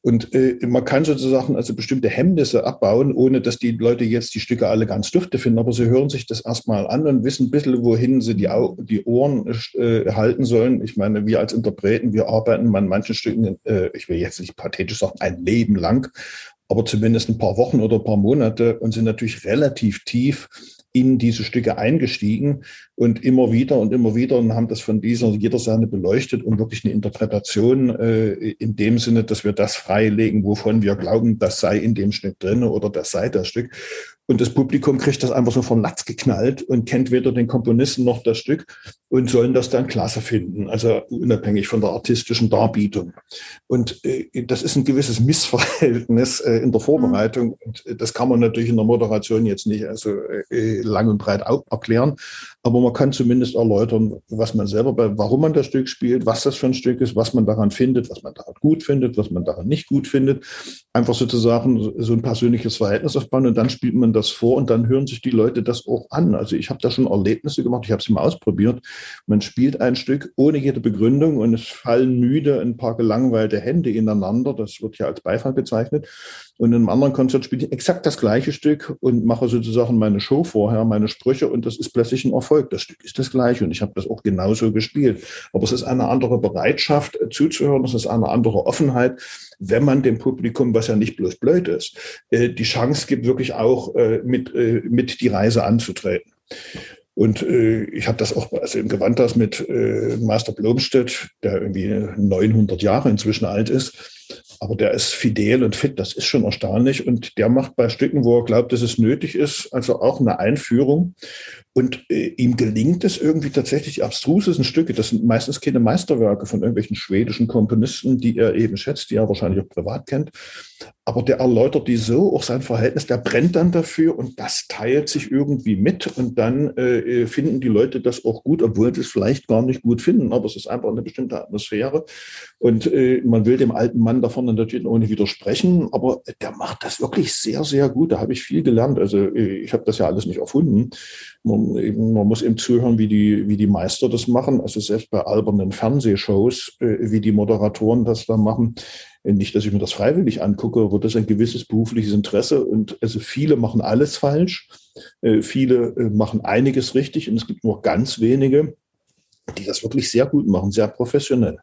Und äh, man kann sozusagen also bestimmte Hemmnisse abbauen, ohne dass die Leute jetzt die Stücke alle ganz dufte finden, aber sie hören sich das erstmal an und wissen ein bisschen, wohin sie die, Au die Ohren äh, halten sollen. Ich meine, wir als Interpreten, wir arbeiten an manchen Stücken, äh, ich will jetzt nicht pathetisch sagen, ein Leben lang, aber zumindest ein paar Wochen oder ein paar Monate und sind natürlich relativ tief in diese Stücke eingestiegen und immer wieder und immer wieder und haben das von dieser jeder Seite beleuchtet und wirklich eine Interpretation äh, in dem Sinne, dass wir das freilegen, wovon wir glauben, das sei in dem Stück drin oder das sei das Stück. Und das Publikum kriegt das einfach so vom Latz geknallt und kennt weder den Komponisten noch das Stück und sollen das dann klasse finden, also unabhängig von der artistischen Darbietung. Und äh, das ist ein gewisses Missverhältnis äh, in der Vorbereitung. Und äh, das kann man natürlich in der Moderation jetzt nicht also äh, lang und breit erklären. Aber man kann zumindest erläutern, was man selber, warum man das Stück spielt, was das für ein Stück ist, was man daran findet, was man daran gut findet, was man daran nicht gut findet. Einfach sozusagen so ein persönliches Verhältnis aufbauen und dann spielt man das vor und dann hören sich die Leute das auch an. Also ich habe da schon Erlebnisse gemacht, ich habe es mal ausprobiert. Man spielt ein Stück ohne jede Begründung und es fallen müde ein paar gelangweilte Hände ineinander. Das wird ja als Beifall bezeichnet. Und in einem anderen Konzert spiele ich exakt das gleiche Stück und mache sozusagen meine Show vorher, meine Sprüche und das ist plötzlich ein Erfolg. Das Stück ist das gleiche und ich habe das auch genauso gespielt. Aber es ist eine andere Bereitschaft äh, zuzuhören, es ist eine andere Offenheit, wenn man dem Publikum, was ja nicht bloß blöd ist, äh, die Chance gibt, wirklich auch äh, mit, mit die Reise anzutreten. Und äh, ich habe das auch also im Gewandhaus mit äh, Meister Blomstedt, der irgendwie 900 Jahre inzwischen alt ist, aber der ist fidel und fit, das ist schon erstaunlich. Und der macht bei Stücken, wo er glaubt, dass es nötig ist, also auch eine Einführung. Und äh, ihm gelingt es irgendwie tatsächlich die abstrusesten Stücke. Das sind meistens keine Meisterwerke von irgendwelchen schwedischen Komponisten, die er eben schätzt, die er wahrscheinlich auch privat kennt. Aber der erläutert die so, auch sein Verhältnis, der brennt dann dafür und das teilt sich irgendwie mit. Und dann äh, finden die Leute das auch gut, obwohl sie es vielleicht gar nicht gut finden. Aber es ist einfach eine bestimmte Atmosphäre. Und äh, man will dem alten Mann davon natürlich nicht widersprechen, aber der macht das wirklich sehr, sehr gut. Da habe ich viel gelernt. Also äh, ich habe das ja alles nicht erfunden. Man, man, muss eben zuhören, wie die, wie die Meister das machen. Also selbst bei albernen Fernsehshows, äh, wie die Moderatoren das da machen. Nicht, dass ich mir das freiwillig angucke, aber das ist ein gewisses berufliches Interesse. Und also viele machen alles falsch. Äh, viele äh, machen einiges richtig und es gibt nur ganz wenige, die das wirklich sehr gut machen, sehr professionell.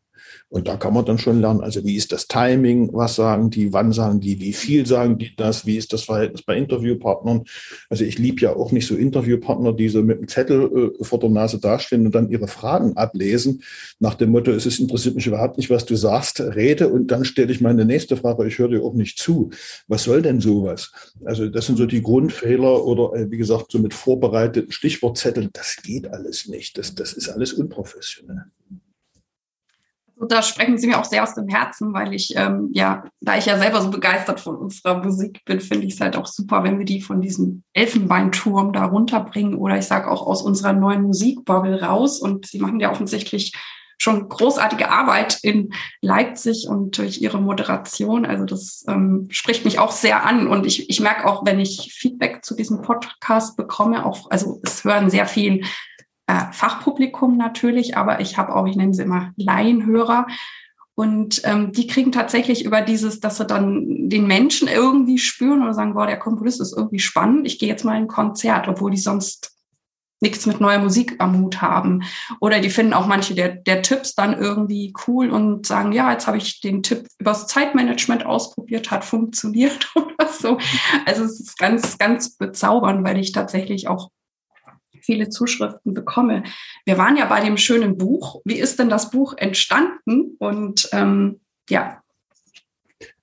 Und da kann man dann schon lernen, also wie ist das Timing, was sagen die, wann sagen die, wie viel sagen die das, wie ist das Verhältnis bei Interviewpartnern. Also ich liebe ja auch nicht so Interviewpartner, die so mit einem Zettel äh, vor der Nase dastehen und dann ihre Fragen ablesen, nach dem Motto, es interessiert mich überhaupt nicht, was du sagst, rede und dann stelle ich meine nächste Frage, ich höre dir auch nicht zu. Was soll denn sowas? Also das sind so die Grundfehler oder äh, wie gesagt, so mit vorbereiteten Stichwortzetteln, das geht alles nicht. Das, das ist alles unprofessionell da sprechen Sie mir auch sehr aus dem Herzen, weil ich, ähm, ja, da ich ja selber so begeistert von unserer Musik bin, finde ich es halt auch super, wenn wir die von diesem Elfenbeinturm da runterbringen oder ich sage auch aus unserer neuen Musikbubble raus. Und Sie machen ja offensichtlich schon großartige Arbeit in Leipzig und durch Ihre Moderation. Also das ähm, spricht mich auch sehr an. Und ich, ich merke auch, wenn ich Feedback zu diesem Podcast bekomme, auch, also es hören sehr viel äh, Fachpublikum natürlich, aber ich habe auch, ich nenne sie immer Laienhörer. Und ähm, die kriegen tatsächlich über dieses, dass sie dann den Menschen irgendwie spüren oder sagen, boah, der Komponist ist irgendwie spannend, ich gehe jetzt mal in ein Konzert, obwohl die sonst nichts mit neuer Musik am Hut haben. Oder die finden auch manche der, der Tipps dann irgendwie cool und sagen, ja, jetzt habe ich den Tipp übers Zeitmanagement ausprobiert, hat funktioniert [LAUGHS] oder so. Also es ist ganz, ganz bezaubernd, weil ich tatsächlich auch viele Zuschriften bekomme. Wir waren ja bei dem schönen Buch. Wie ist denn das Buch entstanden? Und ähm, ja.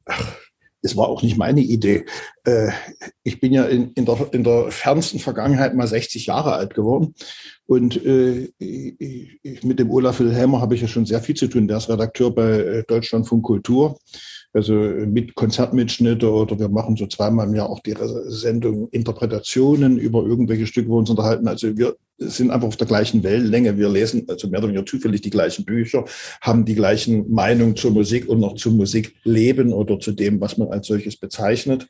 Ach, es war auch nicht meine Idee. Äh, ich bin ja in, in, der, in der fernsten Vergangenheit mal 60 Jahre alt geworden. Und äh, ich, mit dem Olaf Wilhelmer habe ich ja schon sehr viel zu tun. Der ist Redakteur bei äh, Deutschlandfunk Kultur also mit Konzertmitschnitte oder wir machen so zweimal im Jahr auch die Sendung Interpretationen über irgendwelche Stücke, wo wir uns unterhalten. Also wir sind einfach auf der gleichen Wellenlänge. Wir lesen also mehr oder weniger zufällig die gleichen Bücher, haben die gleichen Meinungen zur Musik und noch zum Musikleben oder zu dem, was man als solches bezeichnet.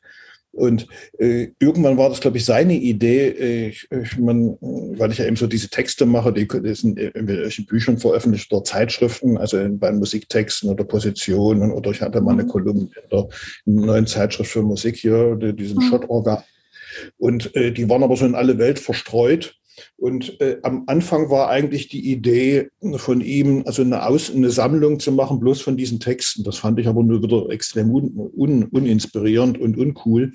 Und äh, irgendwann war das, glaube ich, seine Idee, äh, ich, man, weil ich ja eben so diese Texte mache, die, die sind in welchen Büchern veröffentlicht oder Zeitschriften, also in, bei Musiktexten oder Positionen oder ich hatte mal eine mhm. Kolumne in der neuen Zeitschrift für Musik hier, diesem mhm. Schottorgan. Und äh, die waren aber so in alle Welt verstreut. Und äh, am Anfang war eigentlich die Idee von ihm, also eine, Aus eine Sammlung zu machen, bloß von diesen Texten. Das fand ich aber nur wieder extrem un un uninspirierend und uncool.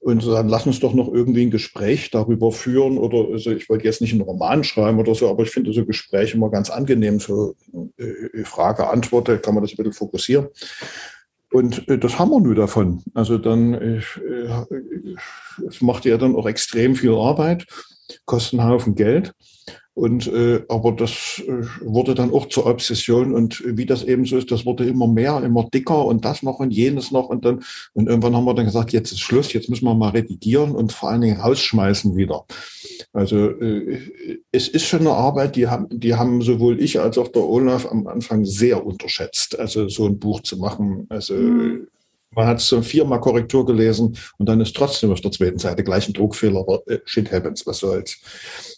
Und dann lass uns doch noch irgendwie ein Gespräch darüber führen. Oder also ich wollte jetzt nicht einen Roman schreiben oder so, aber ich finde so Gespräche immer ganz angenehm. So äh, Frage, Antwort, kann man das ein bisschen fokussieren. Und äh, das haben wir nur davon. Also dann, äh, es macht ja dann auch extrem viel Arbeit kosten einen Haufen Geld. Und äh, aber das äh, wurde dann auch zur Obsession und wie das eben so ist, das wurde immer mehr, immer dicker und das noch und jenes noch und dann und irgendwann haben wir dann gesagt, jetzt ist Schluss, jetzt müssen wir mal redigieren und vor allen Dingen rausschmeißen wieder. Also äh, es ist schon eine Arbeit, die haben, die haben sowohl ich als auch der Olaf am Anfang sehr unterschätzt, also so ein Buch zu machen. Also mhm. Man hat so viermal Korrektur gelesen und dann ist trotzdem auf der zweiten Seite gleich ein Druckfehler, aber äh, shit happens, was soll's.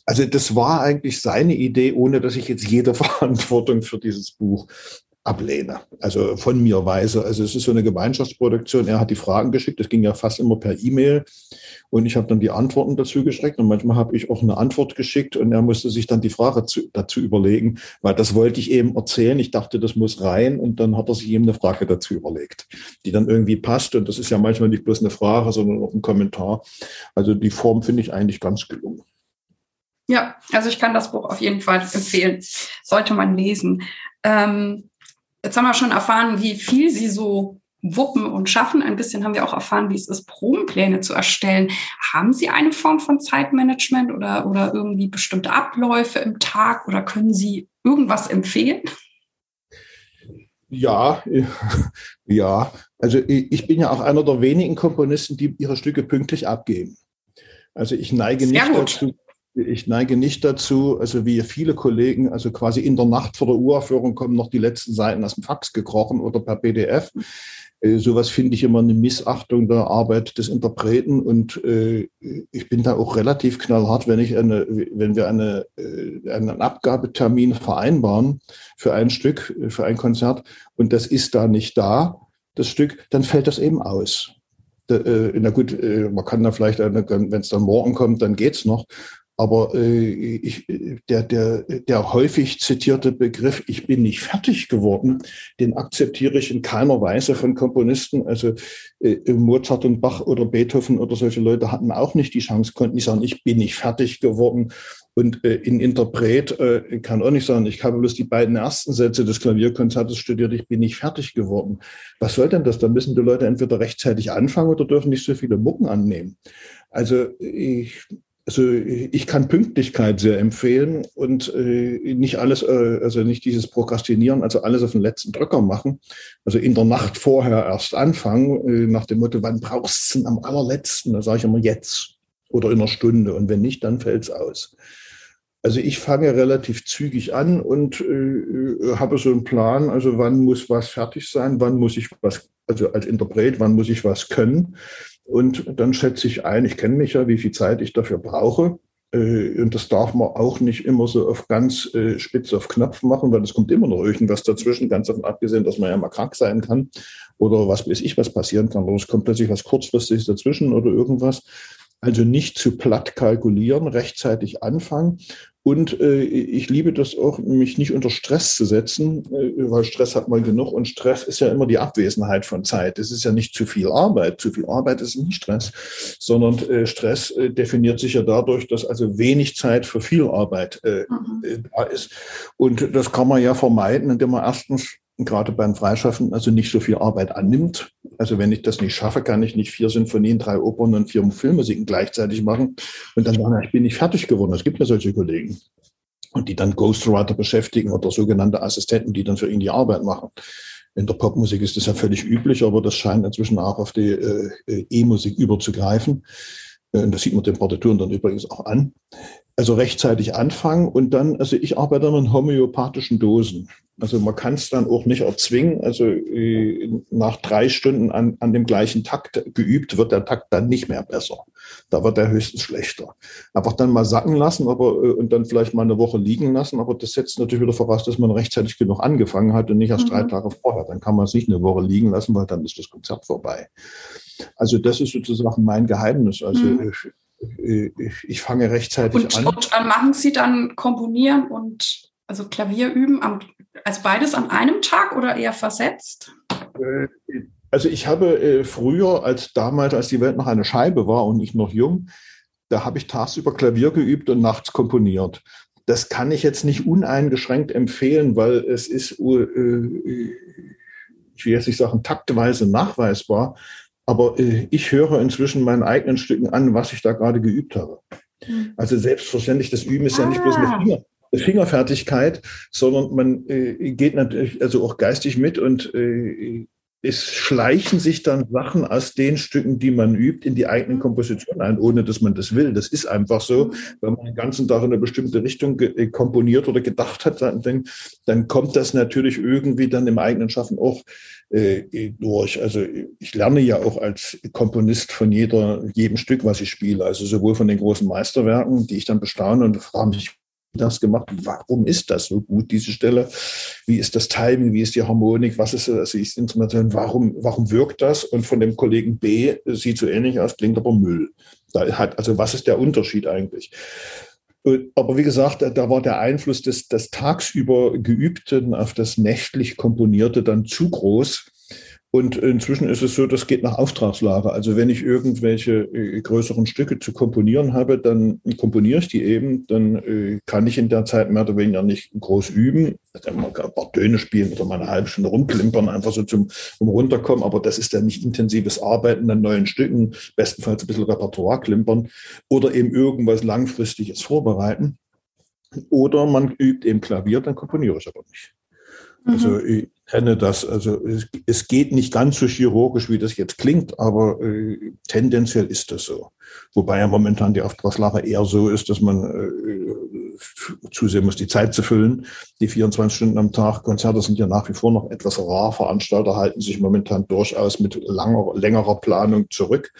Also das war eigentlich seine Idee, ohne dass ich jetzt jede [LAUGHS] Verantwortung für dieses Buch ablehne. Also von mir weise. Also es ist so eine Gemeinschaftsproduktion. Er hat die Fragen geschickt. Das ging ja fast immer per E-Mail. Und ich habe dann die Antworten dazu gestreckt. Und manchmal habe ich auch eine Antwort geschickt und er musste sich dann die Frage zu, dazu überlegen, weil das wollte ich eben erzählen. Ich dachte, das muss rein. Und dann hat er sich eben eine Frage dazu überlegt, die dann irgendwie passt. Und das ist ja manchmal nicht bloß eine Frage, sondern auch ein Kommentar. Also die Form finde ich eigentlich ganz gelungen. Ja, also ich kann das Buch auf jeden Fall empfehlen. Sollte man lesen. Ähm, Jetzt haben wir schon erfahren, wie viel Sie so wuppen und schaffen. Ein bisschen haben wir auch erfahren, wie es ist, Probenpläne zu erstellen. Haben Sie eine Form von Zeitmanagement oder, oder irgendwie bestimmte Abläufe im Tag oder können Sie irgendwas empfehlen? Ja, [LAUGHS] ja. Also ich bin ja auch einer der wenigen Komponisten, die ihre Stücke pünktlich abgeben. Also ich neige Sehr nicht gut. dazu, ich neige nicht dazu, also wie viele Kollegen, also quasi in der Nacht vor der Uraufführung kommen noch die letzten Seiten aus dem Fax gekrochen oder per PDF. Äh, sowas finde ich immer eine Missachtung der Arbeit des Interpreten und äh, ich bin da auch relativ knallhart, wenn ich eine, wenn wir eine, äh, einen Abgabetermin vereinbaren für ein Stück, für ein Konzert und das ist da nicht da, das Stück, dann fällt das eben aus. Äh, na gut, äh, man kann da vielleicht, wenn es dann morgen kommt, dann geht's noch. Aber äh, ich, der, der, der häufig zitierte Begriff, ich bin nicht fertig geworden, den akzeptiere ich in keiner Weise von Komponisten. Also äh, Mozart und Bach oder Beethoven oder solche Leute hatten auch nicht die Chance, konnten nicht sagen, ich bin nicht fertig geworden. Und äh, in Interpret äh, kann auch nicht sagen, ich habe bloß die beiden ersten Sätze des Klavierkonzertes studiert, ich bin nicht fertig geworden. Was soll denn das? Da müssen die Leute entweder rechtzeitig anfangen oder dürfen nicht so viele Mucken annehmen. Also ich, also ich kann Pünktlichkeit sehr empfehlen und äh, nicht alles, äh, also nicht dieses Prokrastinieren, also alles auf den letzten Drücker machen. Also in der Nacht vorher erst anfangen, äh, nach dem Motto, wann brauchst du es am allerletzten? Da sage ich immer jetzt oder in einer Stunde und wenn nicht, dann fällt es aus. Also ich fange relativ zügig an und äh, habe so einen Plan, also wann muss was fertig sein, wann muss ich was, also als Interpret, wann muss ich was können. Und dann schätze ich ein, ich kenne mich ja, wie viel Zeit ich dafür brauche. Äh, und das darf man auch nicht immer so auf ganz äh, spitz auf Knopf machen, weil es kommt immer noch irgendwas dazwischen, ganz davon abgesehen, dass man ja mal krank sein kann oder was weiß ich, was passieren kann. Oder es kommt plötzlich was kurzfristiges dazwischen oder irgendwas. Also nicht zu platt kalkulieren, rechtzeitig anfangen. Und äh, ich liebe das auch, mich nicht unter Stress zu setzen, äh, weil Stress hat man genug und Stress ist ja immer die Abwesenheit von Zeit. Es ist ja nicht zu viel Arbeit. Zu viel Arbeit ist nicht Stress, sondern äh, Stress äh, definiert sich ja dadurch, dass also wenig Zeit für viel Arbeit äh, mhm. Äh, da ist. Und das kann man ja vermeiden, indem man erstens gerade beim Freischaffen also nicht so viel Arbeit annimmt Also wenn ich das nicht schaffe, kann ich nicht vier Sinfonien, drei Opern und vier Filmmusiken gleichzeitig machen und dann sagen, ich bin nicht fertig geworden. Es gibt ja solche Kollegen. Und die dann Ghostwriter beschäftigen oder sogenannte Assistenten, die dann für ihn die Arbeit machen. In der Popmusik ist das ja völlig üblich, aber das scheint inzwischen auch auf die äh, E-Musik überzugreifen. Äh, und das sieht man den Partituren dann übrigens auch an. Also rechtzeitig anfangen und dann, also ich arbeite dann in homöopathischen Dosen. Also man kann es dann auch nicht erzwingen. Also äh, nach drei Stunden an, an dem gleichen Takt geübt, wird der Takt dann nicht mehr besser. Da wird er höchstens schlechter. Einfach dann mal sacken lassen aber, äh, und dann vielleicht mal eine Woche liegen lassen. Aber das setzt natürlich wieder voraus, dass man rechtzeitig genug angefangen hat und nicht erst mhm. drei Tage vorher. Dann kann man es nicht eine Woche liegen lassen, weil dann ist das Konzert vorbei. Also das ist sozusagen mein Geheimnis. Also mhm. Ich, ich, fange rechtzeitig und, an. Und äh, machen Sie dann Komponieren und also Klavier üben, am, also beides an einem Tag oder eher versetzt? Äh, also ich habe äh, früher, als damals, als die Welt noch eine Scheibe war und ich noch jung, da habe ich tagsüber Klavier geübt und nachts komponiert. Das kann ich jetzt nicht uneingeschränkt empfehlen, weil es ist, ich will jetzt nicht sagen, taktweise nachweisbar, aber äh, ich höre inzwischen meinen eigenen Stücken an, was ich da gerade geübt habe. Mhm. Also selbstverständlich, das Üben ist ah. ja nicht bloß eine, ah. Finger, Fingerfertigkeit, sondern man äh, geht natürlich also auch geistig mit und äh, es schleichen sich dann Sachen aus den Stücken, die man übt, in die eigenen Kompositionen ein, ohne dass man das will. Das ist einfach so. Mhm. Wenn man den ganzen Tag in eine bestimmte Richtung äh, komponiert oder gedacht hat, dann, dann kommt das natürlich irgendwie dann im eigenen Schaffen auch äh, durch. Also ich lerne ja auch als Komponist von jeder, jedem Stück, was ich spiele. Also sowohl von den großen Meisterwerken, die ich dann bestaune und frage mich, das gemacht? Warum ist das so gut, diese Stelle? Wie ist das Timing? Wie ist die Harmonik? Was ist also ist Instrumentation? Warum, warum wirkt das? Und von dem Kollegen B sieht so ähnlich aus, klingt aber Müll. Da hat, also was ist der Unterschied eigentlich? Aber wie gesagt, da war der Einfluss des, des tagsüber Geübten auf das nächtlich Komponierte dann zu groß. Und inzwischen ist es so, das geht nach Auftragslage. Also wenn ich irgendwelche äh, größeren Stücke zu komponieren habe, dann komponiere ich die eben. Dann äh, kann ich in der Zeit mehr oder weniger nicht groß üben. Also mal ein paar Töne spielen oder mal eine halbe Stunde rumklimpern, einfach so zum um runterkommen. Aber das ist dann nicht intensives Arbeiten an neuen Stücken, bestenfalls ein bisschen Repertoire klimpern oder eben irgendwas Langfristiges vorbereiten. Oder man übt eben Klavier, dann komponiere ich aber nicht. Also mhm. Kenne das, also es, es, geht nicht ganz so chirurgisch, wie das jetzt klingt, aber äh, tendenziell ist das so. Wobei ja momentan die Auftragslage eher so ist, dass man äh, zusehen muss, die Zeit zu füllen. Die 24 Stunden am Tag Konzerte sind ja nach wie vor noch etwas rar. Veranstalter halten sich momentan durchaus mit langer, längerer Planung zurück.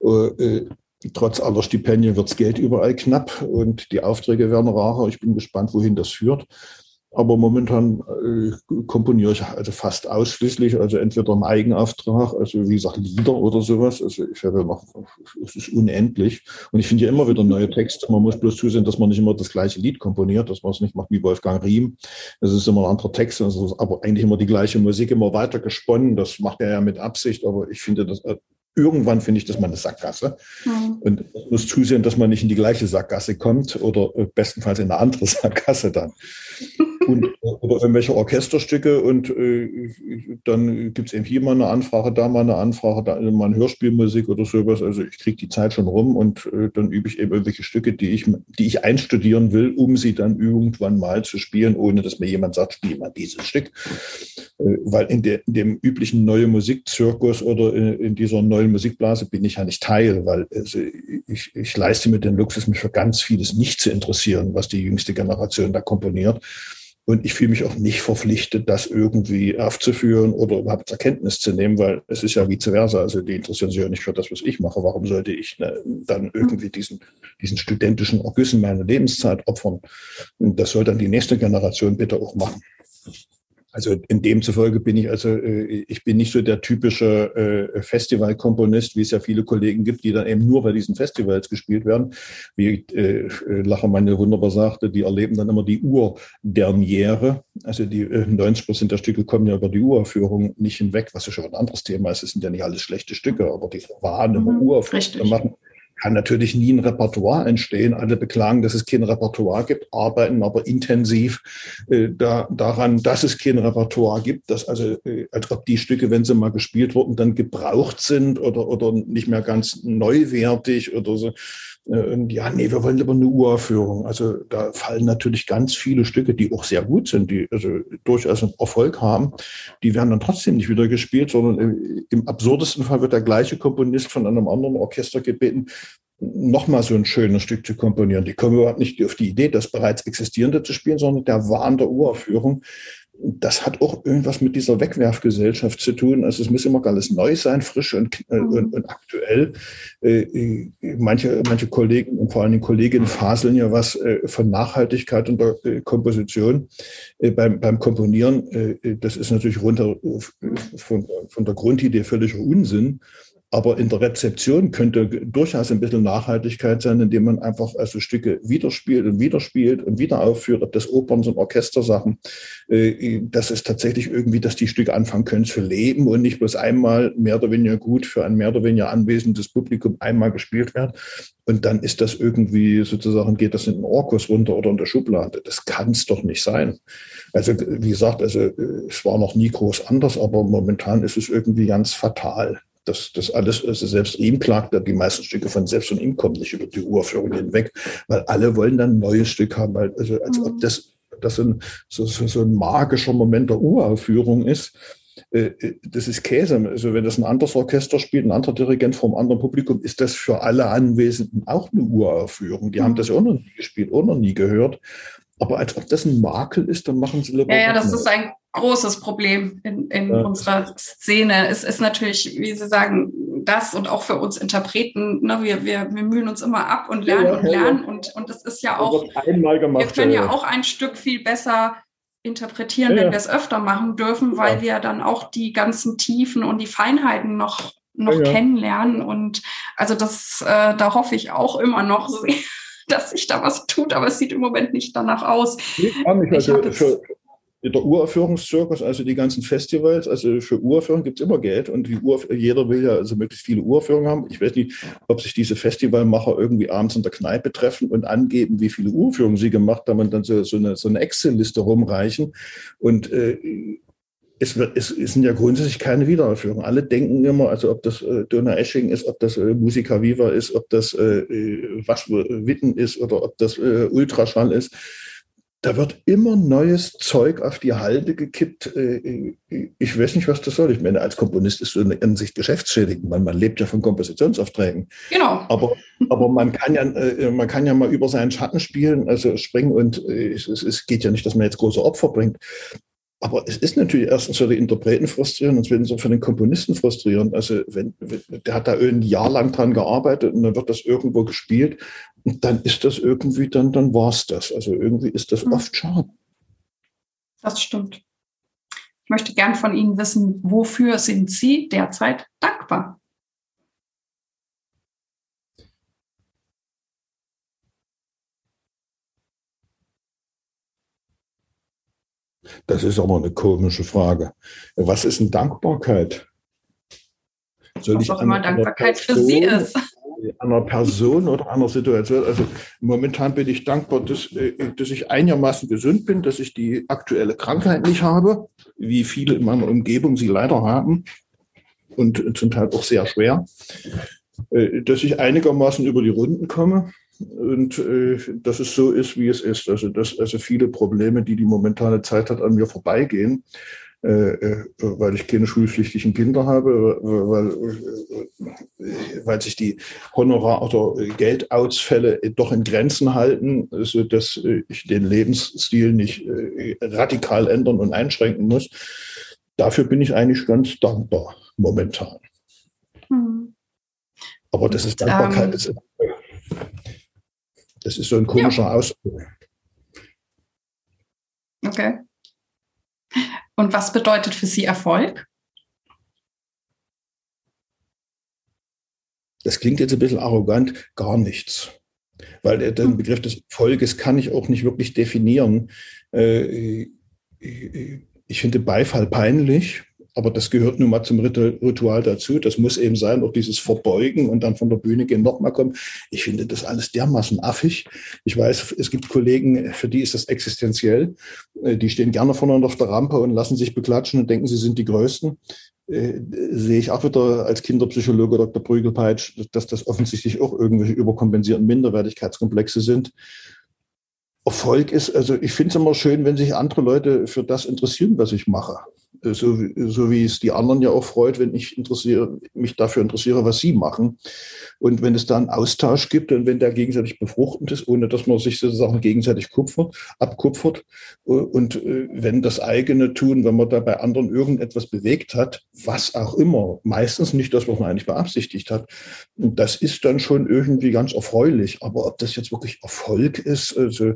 Äh, Trotz aller Stipendien wirds Geld überall knapp und die Aufträge werden rarer. Ich bin gespannt, wohin das führt. Aber momentan äh, komponiere ich also fast ausschließlich, also entweder im Eigenauftrag, also wie gesagt Lieder oder sowas. Also ich habe noch, es ist unendlich. Und ich finde ja immer wieder neue Texte. Man muss bloß zusehen, dass man nicht immer das gleiche Lied komponiert, dass man es nicht macht wie Wolfgang Riem. Es ist immer ein anderer Text, also aber eigentlich immer die gleiche Musik, immer weiter gesponnen. Das macht er ja mit Absicht, aber ich finde das äh, irgendwann finde ich das mal eine Sackgasse. Mhm. Und muss zusehen, dass man nicht in die gleiche Sackgasse kommt oder äh, bestenfalls in eine andere [LAUGHS] Sackgasse dann und, oder irgendwelche Orchesterstücke und äh, dann gibt es eben hier mal eine Anfrage, da mal eine Anfrage, da mal eine Hörspielmusik oder sowas. Also ich kriege die Zeit schon rum und äh, dann übe ich eben irgendwelche Stücke, die ich, die ich einstudieren will, um sie dann irgendwann mal zu spielen, ohne dass mir jemand sagt, spiel mal dieses Stück. Äh, weil in, der, in, dem üblichen neue Musikzirkus oder in, in, dieser neuen Musikblase bin ich ja nicht Teil, weil also ich, ich leiste mir den Luxus, mich für ganz vieles nicht zu interessieren, was die jüngste Generation da komponiert. Und ich fühle mich auch nicht verpflichtet, das irgendwie aufzuführen oder überhaupt zur Kenntnis zu nehmen, weil es ist ja vice versa. Also die interessieren sich ja nicht für das, was ich mache. Warum sollte ich ne, dann irgendwie diesen, diesen studentischen Ergüssen meine Lebenszeit opfern? Und das soll dann die nächste Generation bitte auch machen. Also in demzufolge bin ich also, äh, ich bin nicht so der typische äh, Festivalkomponist, wie es ja viele Kollegen gibt, die dann eben nur bei diesen Festivals gespielt werden. Wie äh, Lachermann wunderbar sagte, die erleben dann immer die Urderniere. Also die 90 Prozent der Stücke kommen ja über die Uraufführung nicht hinweg, was ja schon ein anderes Thema ist. Es sind ja nicht alles schlechte Stücke, aber die Wahn immer mhm, Uraufführung machen kann natürlich nie ein Repertoire entstehen. Alle beklagen, dass es kein Repertoire gibt, arbeiten aber intensiv äh, da, daran, dass es kein Repertoire gibt, dass also, äh, als ob die Stücke, wenn sie mal gespielt wurden, dann gebraucht sind oder, oder nicht mehr ganz neuwertig oder so. Äh, ja, nee, wir wollen aber eine Uraufführung. Also da fallen natürlich ganz viele Stücke, die auch sehr gut sind, die also durchaus einen Erfolg haben, die werden dann trotzdem nicht wieder gespielt, sondern im absurdesten Fall wird der gleiche Komponist von einem anderen Orchester gebeten, nochmal so ein schönes Stück zu komponieren. Die kommen überhaupt nicht auf die Idee, das bereits existierende zu spielen, sondern der Wahn der Uraufführung das hat auch irgendwas mit dieser Wegwerfgesellschaft zu tun. Also es muss immer alles neu sein, frisch und, äh, mhm. und, und aktuell. Äh, äh, manche, manche Kollegen und vor allen Dingen Kolleginnen faseln ja was äh, von Nachhaltigkeit und der äh, Komposition äh, beim, beim Komponieren. das ist natürlich runter von, von der Grundidee völliger Unsinn. Aber in der Rezeption könnte durchaus ein bisschen Nachhaltigkeit sein, indem man einfach also Stücke widerspielt und widerspielt und wieder aufführt, ob das Opern sind, Orchestersachen. Äh, das ist tatsächlich irgendwie, dass die Stücke anfangen können zu leben und nicht bloß einmal mehr oder weniger gut für ein mehr oder weniger anwesendes Publikum einmal gespielt werden. Und dann ist das irgendwie sozusagen, geht das in den Orkus runter oder in der Schublade. Das kann es doch nicht sein. Also, wie gesagt, also, äh, es war noch nie groß anders, aber momentan ist es irgendwie ganz fatal das, das alles, also selbst ihm klagt, die meisten Stücke von selbst von ihm kommen nicht über die Uraufführung hinweg, weil alle wollen dann ein neues Stück haben, weil, also, als ob mhm. das, das ein, so, so, so ein magischer Moment der Uraufführung ist. Äh, äh, das ist Käse. Also wenn das ein anderes Orchester spielt, ein anderer Dirigent vom anderen Publikum, ist das für alle Anwesenden auch eine Uraufführung. Die haben mhm. das auch noch nie gespielt, auch noch nie gehört. Aber als ob das ein Makel ist, dann machen sie lieber. Ja, ja, das ist ein großes Problem in, in ja. unserer Szene. Es ist natürlich, wie Sie sagen, das und auch für uns Interpreten, ne, wir, wir, wir mühen uns immer ab und lernen ja, und lernen. Und, und es ist ja auch, gemacht, wir können ja auch ein Stück viel besser interpretieren, wenn wir es öfter machen dürfen, weil wir dann auch die ganzen Tiefen und die Feinheiten noch, noch kennenlernen. Und also das, äh, da hoffe ich auch immer noch sehr dass sich da was tut, aber es sieht im Moment nicht danach aus. Nee, gar nicht. Also für, der Uraufführungszirkus, also die ganzen Festivals, also für Uraufführungen gibt es immer Geld und jeder will ja also möglichst viele Uraufführungen haben. Ich weiß nicht, ob sich diese Festivalmacher irgendwie abends in der Kneipe treffen und angeben, wie viele Uraufführungen sie gemacht haben und dann so, so eine, so eine Excel-Liste rumreichen. Und äh, es, wird, es, es sind ja grundsätzlich keine Wiederaufführungen. Alle denken immer, also ob das äh, Döner Esching ist, ob das äh, Musica Viva ist, ob das äh, äh was Witten ist oder ob das äh, Ultraschall ist da wird immer neues Zeug auf die Halde gekippt. Äh, ich weiß nicht, was das soll. Ich meine, als Komponist ist so eine Ansicht geschäftsschädigend. Man, man lebt ja von Kompositionsaufträgen. Genau. Aber, aber man kann ja, äh, man kann ja mal über seinen Schatten spielen, also springen und äh, es, es geht ja nicht, dass man jetzt große Opfer bringt. Aber es ist natürlich erstens für die Interpreten frustrierend und zweitens auch für den Komponisten frustrierend. Also wenn, der hat da ein Jahr lang dran gearbeitet und dann wird das irgendwo gespielt und dann ist das irgendwie, dann, dann war es das. Also irgendwie ist das mhm. oft schade. Das stimmt. Ich möchte gern von Ihnen wissen, wofür sind Sie derzeit dankbar? Das ist aber eine komische Frage. Was ist denn Dankbarkeit? Soll Was ich auch immer Dankbarkeit Person, für Sie ist. Einer Person oder einer Situation. Also momentan bin ich dankbar, dass, äh, dass ich einigermaßen gesund bin, dass ich die aktuelle Krankheit nicht habe, wie viele in meiner Umgebung sie leider haben und zum Teil auch sehr schwer. Äh, dass ich einigermaßen über die Runden komme und äh, dass es so ist, wie es ist. Also dass also viele Probleme, die die momentane Zeit hat, an mir vorbeigehen, äh, äh, weil ich keine schulpflichtigen Kinder habe, weil, äh, weil sich die Honorar- oder Geldausfälle doch in Grenzen halten, so dass ich den Lebensstil nicht äh, radikal ändern und einschränken muss. Dafür bin ich eigentlich ganz dankbar momentan. Hm. Aber das ist Dankbarkeit. Ähm, das ist so ein komischer ja. Ausdruck. Okay. Und was bedeutet für Sie Erfolg? Das klingt jetzt ein bisschen arrogant, gar nichts. Weil den hm. Begriff des Erfolges kann ich auch nicht wirklich definieren. Äh, ich finde Beifall peinlich aber das gehört nun mal zum Ritual dazu. Das muss eben sein, auch dieses Verbeugen und dann von der Bühne gehen, nochmal kommen. Ich finde das alles dermaßen affig. Ich weiß, es gibt Kollegen, für die ist das existenziell. Äh, die stehen gerne voneinander auf der Rampe und lassen sich beklatschen und denken, sie sind die Größten. Äh, sehe ich auch wieder als Kinderpsychologe Dr. Prügelpeitsch, dass das offensichtlich auch irgendwelche überkompensierten Minderwertigkeitskomplexe sind. Erfolg ist, also ich finde es immer schön, wenn sich andere Leute für das interessieren, was ich mache. So, so wie es die anderen ja auch freut, wenn ich interessiere, mich dafür interessiere, was sie machen. Und wenn es da einen Austausch gibt und wenn der gegenseitig befruchtend ist, ohne dass man sich sozusagen gegenseitig kupfert, abkupfert und äh, wenn das eigene Tun, wenn man da bei anderen irgendetwas bewegt hat, was auch immer, meistens nicht das, was man eigentlich beabsichtigt hat, das ist dann schon irgendwie ganz erfreulich. Aber ob das jetzt wirklich Erfolg ist, also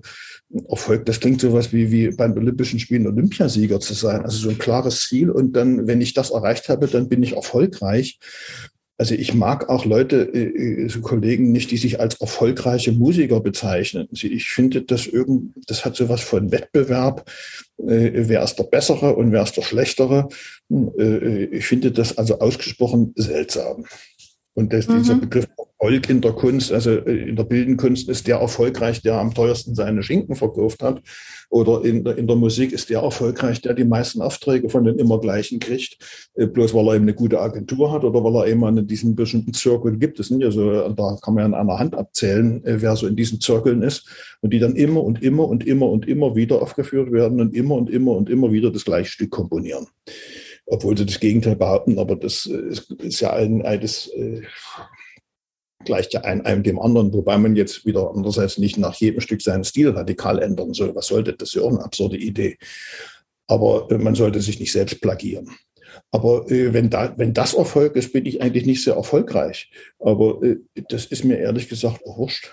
Erfolg, das klingt sowas wie, wie beim Olympischen Spielen Olympiasieger zu sein. Also so ein klares Ziel. Und dann, wenn ich das erreicht habe, dann bin ich erfolgreich. Also ich mag auch Leute, äh, äh, so Kollegen nicht, die sich als erfolgreiche Musiker bezeichnen. Ich finde, das irgend, das hat sowas von Wettbewerb. Äh, wer ist der Bessere und wer ist der Schlechtere? Ich finde das also ausgesprochen seltsam. Und das, mhm. dieser Begriff Erfolg in der Kunst, also in der bildenden Kunst ist der erfolgreich, der am teuersten seine Schinken verkauft hat. Oder in der, in der Musik ist der erfolgreich, der die meisten Aufträge von den immer gleichen kriegt, äh, bloß weil er eben eine gute Agentur hat oder weil er eben in diesen bestimmten Zirkeln gibt. Das sind ja so, da kann man ja an einer Hand abzählen, äh, wer so in diesen Zirkeln ist und die dann immer und immer und immer und immer wieder aufgeführt werden und immer und immer und immer wieder das gleiche Stück komponieren obwohl sie das Gegenteil behaupten, aber das ist, ja ein, ein das, äh, gleicht ja ein, einem dem anderen, wobei man jetzt wieder andererseits nicht nach jedem Stück seinen Stil radikal ändern soll. Was sollte das? ja auch eine absurde Idee. Aber äh, man sollte sich nicht selbst plagieren. Aber äh, wenn, da, wenn das Erfolg ist, bin ich eigentlich nicht sehr erfolgreich. Aber äh, das ist mir ehrlich gesagt auch wurscht.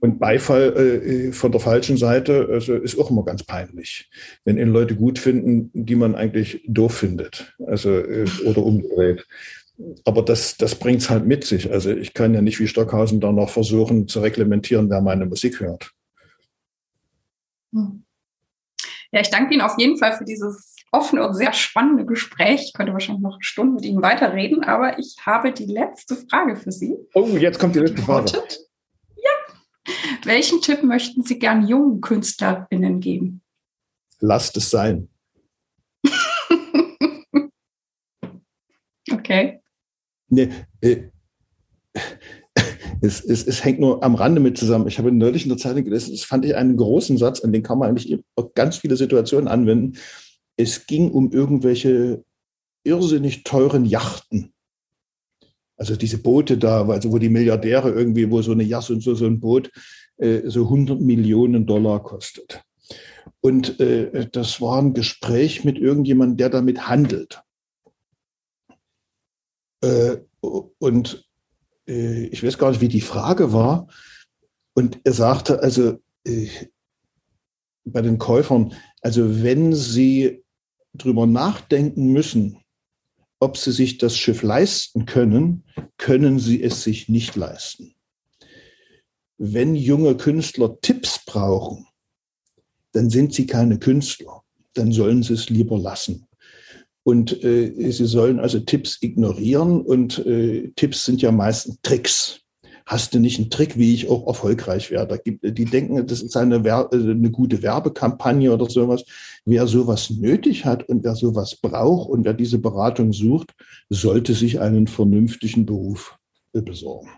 Und Beifall äh, von der falschen Seite also ist auch immer ganz peinlich, wenn ihn Leute gut finden, die man eigentlich doof findet, also äh, oder umgedreht aber das, das bringt es halt mit sich. Also ich kann ja nicht wie Stockhausen da noch versuchen zu reglementieren, wer meine Musik hört. Hm. Ja, ich danke Ihnen auf jeden Fall für dieses offene und sehr spannende Gespräch. Ich könnte wahrscheinlich noch Stunden mit Ihnen weiterreden, aber ich habe die letzte Frage für Sie. Oh, jetzt kommt die letzte Frage. Ja. Welchen Tipp möchten Sie gern jungen KünstlerInnen geben? Lasst es sein. [LAUGHS] okay. Nee, äh, es, es, es hängt nur am Rande mit zusammen. Ich habe neulich in der Zeitung gelesen, das fand ich einen großen Satz, an den kann man eigentlich ganz viele Situationen anwenden. Es ging um irgendwelche irrsinnig teuren Yachten. Also diese Boote da, also wo die Milliardäre irgendwie, wo so eine Yacht und so, so ein Boot äh, so 100 Millionen Dollar kostet. Und äh, das war ein Gespräch mit irgendjemandem, der damit handelt. Äh, und äh, ich weiß gar nicht, wie die Frage war. Und er sagte, also äh, bei den Käufern, also wenn sie drüber nachdenken müssen, ob sie sich das Schiff leisten können, können sie es sich nicht leisten. Wenn junge Künstler Tipps brauchen, dann sind sie keine Künstler, dann sollen sie es lieber lassen. Und äh, sie sollen also Tipps ignorieren und äh, Tipps sind ja meistens Tricks. Hast du nicht einen Trick, wie ich auch erfolgreich werde? die denken, das ist eine, äh, eine gute Werbekampagne oder sowas. Wer sowas nötig hat und wer sowas braucht und wer diese Beratung sucht, sollte sich einen vernünftigen Beruf besorgen.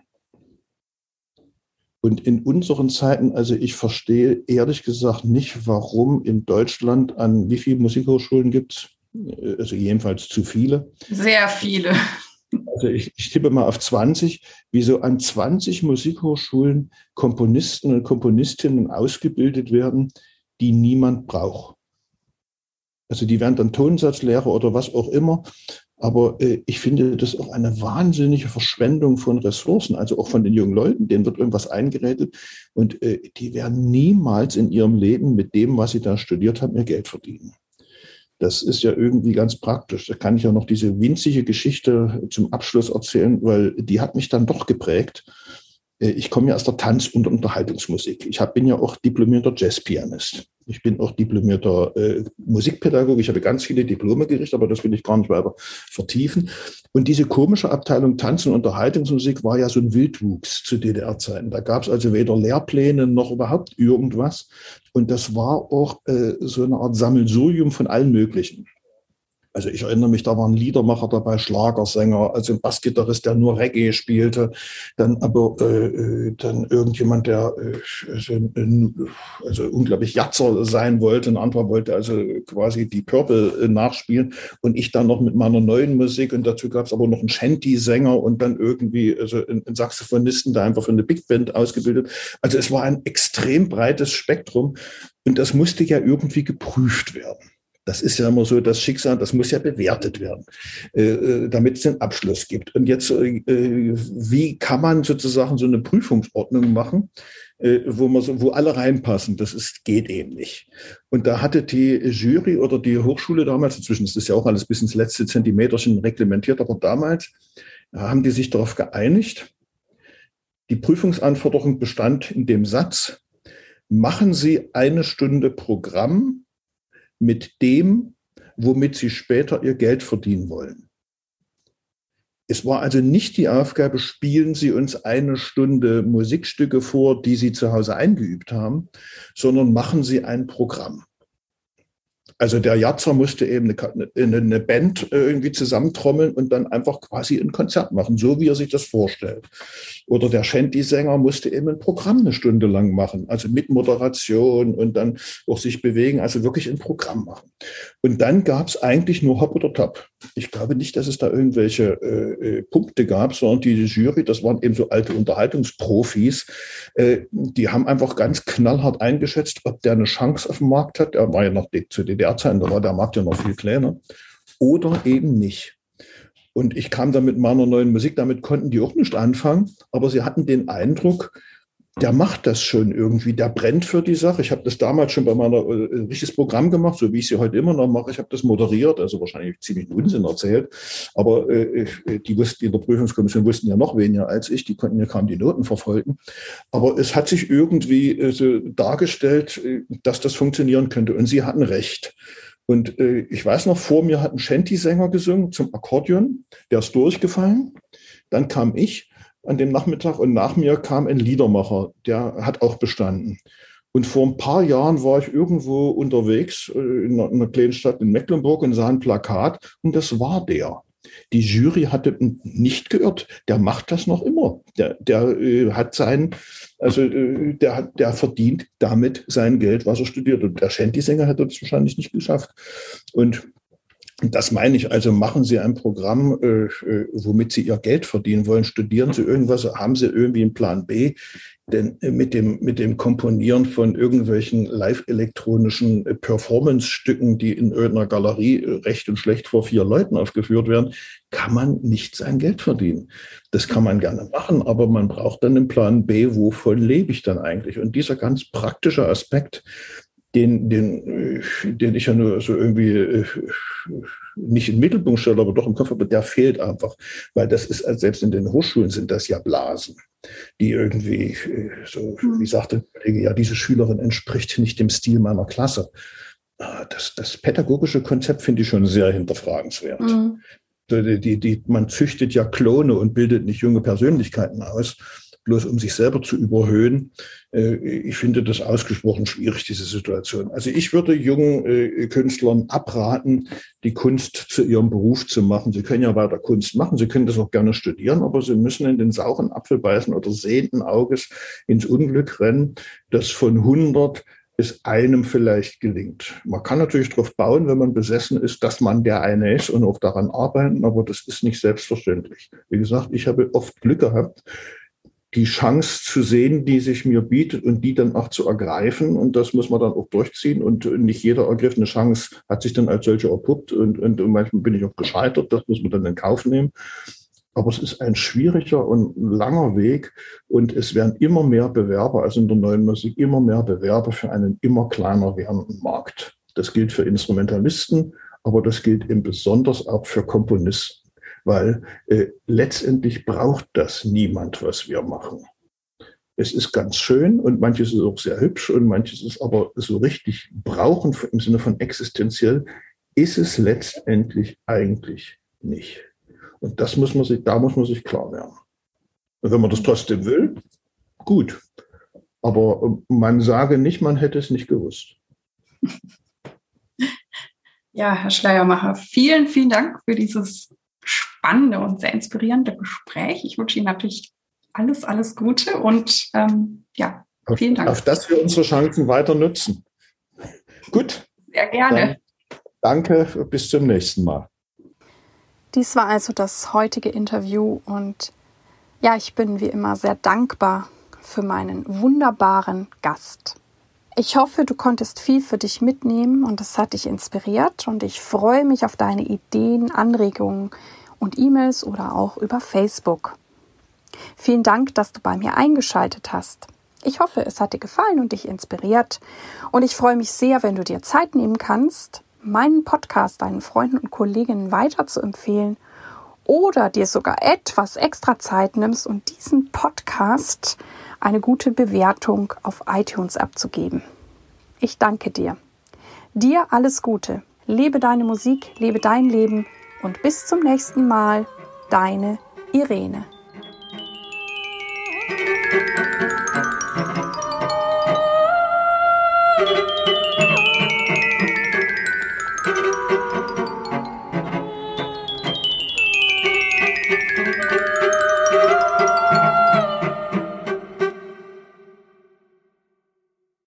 Und in unseren Zeiten, also ich verstehe ehrlich gesagt nicht, warum in Deutschland an wie viele Musikhochschulen gibt es? Also jedenfalls zu viele. Sehr viele. Also ich, ich, tippe mal auf 20, wieso an 20 Musikhochschulen Komponisten und Komponistinnen ausgebildet werden, die niemand braucht. Also die werden dann Tonsatzlehrer oder was auch immer. Aber äh, ich finde das auch eine wahnsinnige Verschwendung von Ressourcen, also auch von den jungen Leuten, denen wird irgendwas eingeredet und äh, die werden niemals in ihrem Leben mit dem, was sie da studiert haben, ihr Geld verdienen. Das ist ja irgendwie ganz praktisch. Da kann ich ja noch diese winzige Geschichte zum Abschluss erzählen, weil die hat mich dann doch geprägt. Äh, ich komme ja aus der Tanz- und Unterhaltungsmusik. Ich bin ja auch diplomierter Jazzpianist. Ich bin auch diplomierter äh, Musikpädagoge. Ich habe ganz viele Diplome gerichtet, aber das will ich gar nicht weiter vertiefen. Und diese komische Abteilung Tanz- und Unterhaltungsmusik war ja so ein Wildwuchs zu DDR-Zeiten. Da gab es also weder Lehrpläne noch überhaupt irgendwas. Und das war auch äh, so eine Art Sammelsurium von allen möglichen. Also ich erinnere mich, da waren Liedermacher dabei, Schlagersänger, also ein Bassgitarrist, der nur Reggae spielte, dann aber äh, äh dann irgendjemand, der äh, also, also unglaublich Jatzer sein wollte, ein anderer wollte also quasi die Purple äh, nachspielen. Und ich dann noch mit meiner neuen Musik. Und dazu gab es aber noch einen Shanty-Sänger und dann irgendwie also einen Saxophonisten, der einfach für eine Big Band ausgebildet. Also es war ein extrem breites Spektrum. Und das musste ja irgendwie geprüft werden. Das ist ja immer so das Schicksal, das muss ja bewertet werden, äh, äh, damit es den Abschluss gibt. Und jetzt, äh, wie kann man sozusagen so eine Prüfungsordnung machen, wo, man so, wo alle reinpassen? Das ist, geht eben nicht. Und da hatte die Jury oder die Hochschule damals, inzwischen ist das ja auch alles bis ins letzte Zentimeterchen reglementiert, aber damals haben die sich darauf geeinigt, die Prüfungsanforderung bestand in dem Satz, machen Sie eine Stunde Programm mit dem, womit sie später ihr Geld verdienen wollen. Es war also nicht die Aufgabe, spielen Sie uns eine Stunde Musikstücke vor, die Sie zu Hause eingeübt haben, sondern machen Sie ein Programm. Also der Jatzer musste eben eine, eine, Band äh, irgendwie zusammentrommeln und dann einfach quasi ein Konzert machen, so wie er sich das vorstellt. Oder der Shanty-Sänger musste eben ein Programm eine Stunde lang machen, also mit Moderation und dann auch sich bewegen, also wirklich ein Programm machen. Und dann gab es eigentlich nur Hop oder Top. Ich glaube nicht, dass es da irgendwelche äh, äh, Punkte gab, sondern die Jury, das waren eben so alte Unterhaltungsprofis, äh, die haben einfach ganz knallhart eingeschätzt, ob der eine Chance auf dem Markt hat. Er war ja noch zu DDR-Zeiten, da war der Markt ja noch viel kleiner. Oder eben nicht. Und ich kam dann mit meiner neuen Musik, damit konnten die auch nicht anfangen, aber sie hatten den Eindruck, der macht das schon irgendwie, der brennt für die Sache. Ich habe das damals schon bei meiner äh, richtiges Programm gemacht, so wie ich sie heute immer noch mache. Ich habe das moderiert, also wahrscheinlich ziemlich Unsinn erzählt, aber äh, die wussten, in der Prüfungskommission wussten ja noch weniger als ich, die konnten ja kaum die Noten verfolgen. Aber es hat sich irgendwie äh, so dargestellt, äh, dass das funktionieren könnte und sie hatten recht. Und äh, ich weiß noch, vor mir hat ein Shanty-Sänger gesungen zum Akkordeon, der ist durchgefallen. Dann kam ich an dem Nachmittag und nach mir kam ein Liedermacher, der hat auch bestanden. Und vor ein paar Jahren war ich irgendwo unterwegs äh, in einer kleinen Stadt in Mecklenburg und sah ein Plakat und das war der. Die Jury hatte nicht geirrt. Der macht das noch immer. Der, der äh, hat sein, also äh, der hat, der verdient damit sein Geld, was er studiert. Und der Shanty-Sänger hätte das wahrscheinlich nicht geschafft. Und das meine ich. Also machen Sie ein Programm, äh, äh, womit Sie Ihr Geld verdienen wollen. Studieren Sie irgendwas, haben Sie irgendwie einen Plan B. Denn äh, mit dem, mit dem Komponieren von irgendwelchen live-elektronischen äh, Performance-Stücken, die in irgendeiner Galerie recht und schlecht vor vier Leuten aufgeführt werden, kann man nicht sein Geld verdienen. Das kann man gerne machen, aber man braucht dann einen Plan B, wovon lebe ich dann eigentlich? Und dieser ganz praktische Aspekt, den, den, den ich ja nur so irgendwie äh, nicht im Mittelpunkt stelle, aber doch im Kopf habe, der fehlt einfach. Weil das ist, also selbst in den Hochschulen sind das ja Blasen, die irgendwie, äh, so, wie sagte Kollege, ja, diese Schülerin entspricht nicht dem Stil meiner Klasse. Ah, das, das pädagogische Konzept finde ich schon sehr hinterfragenswert. Mhm. Die, die, die, man züchtet ja Klone und bildet nicht junge Persönlichkeiten aus bloß um sich selber zu überhöhen. Äh, ich finde das ausgesprochen schwierig, diese Situation. Also ich würde jungen äh, Künstlern abraten, die Kunst zu ihrem Beruf zu machen. Sie können ja weiter Kunst machen, sie können das auch gerne studieren, aber sie müssen in den sauren Apfel beißen oder sehenden Auges ins Unglück rennen, das von 100 es einem vielleicht gelingt. Man kann natürlich darauf bauen, wenn man besessen ist, dass man der eine ist und auch daran arbeiten, aber das ist nicht selbstverständlich. Wie gesagt, ich habe oft Glück gehabt, die Chance zu sehen, die sich mir bietet und die dann auch zu ergreifen. Und das muss man dann auch durchziehen. Und nicht jeder ergriffene Chance hat sich dann als solche erpuppt. Und, und manchmal bin ich auch gescheitert. Das muss man dann in Kauf nehmen. Aber es ist ein schwieriger und langer Weg. Und es werden immer mehr Bewerber, also in der neuen Musik, immer mehr Bewerber für einen immer kleiner werdenden Markt. Das gilt für Instrumentalisten, aber das gilt eben besonders auch für Komponisten weil äh, letztendlich braucht das niemand, was wir machen. es ist ganz schön und manches ist auch sehr hübsch und manches ist aber so richtig brauchen im Sinne von existenziell, ist es letztendlich eigentlich nicht. Und das muss man sich, da muss man sich klar werden. Und wenn man das trotzdem will, gut. Aber man sage nicht, man hätte es nicht gewusst. [LAUGHS] Ja, Herr Schleiermacher, vielen, vielen Dank für dieses spannende und sehr inspirierende Gespräch. Ich wünsche Ihnen natürlich alles, alles Gute und ähm, ja, vielen Dank. Auf dass wir unsere Chancen weiter nutzen. Gut. Sehr gerne. Dann danke, bis zum nächsten Mal. Dies war also das heutige Interview und ja, ich bin wie immer sehr dankbar für meinen wunderbaren Gast. Ich hoffe, du konntest viel für dich mitnehmen und es hat dich inspiriert und ich freue mich auf deine Ideen, Anregungen und E-Mails oder auch über Facebook. Vielen Dank, dass du bei mir eingeschaltet hast. Ich hoffe, es hat dir gefallen und dich inspiriert und ich freue mich sehr, wenn du dir Zeit nehmen kannst, meinen Podcast deinen Freunden und Kolleginnen weiter zu empfehlen oder dir sogar etwas extra Zeit nimmst und diesen Podcast eine gute Bewertung auf iTunes abzugeben. Ich danke dir. Dir alles Gute. Lebe deine Musik, lebe dein Leben und bis zum nächsten Mal, deine Irene.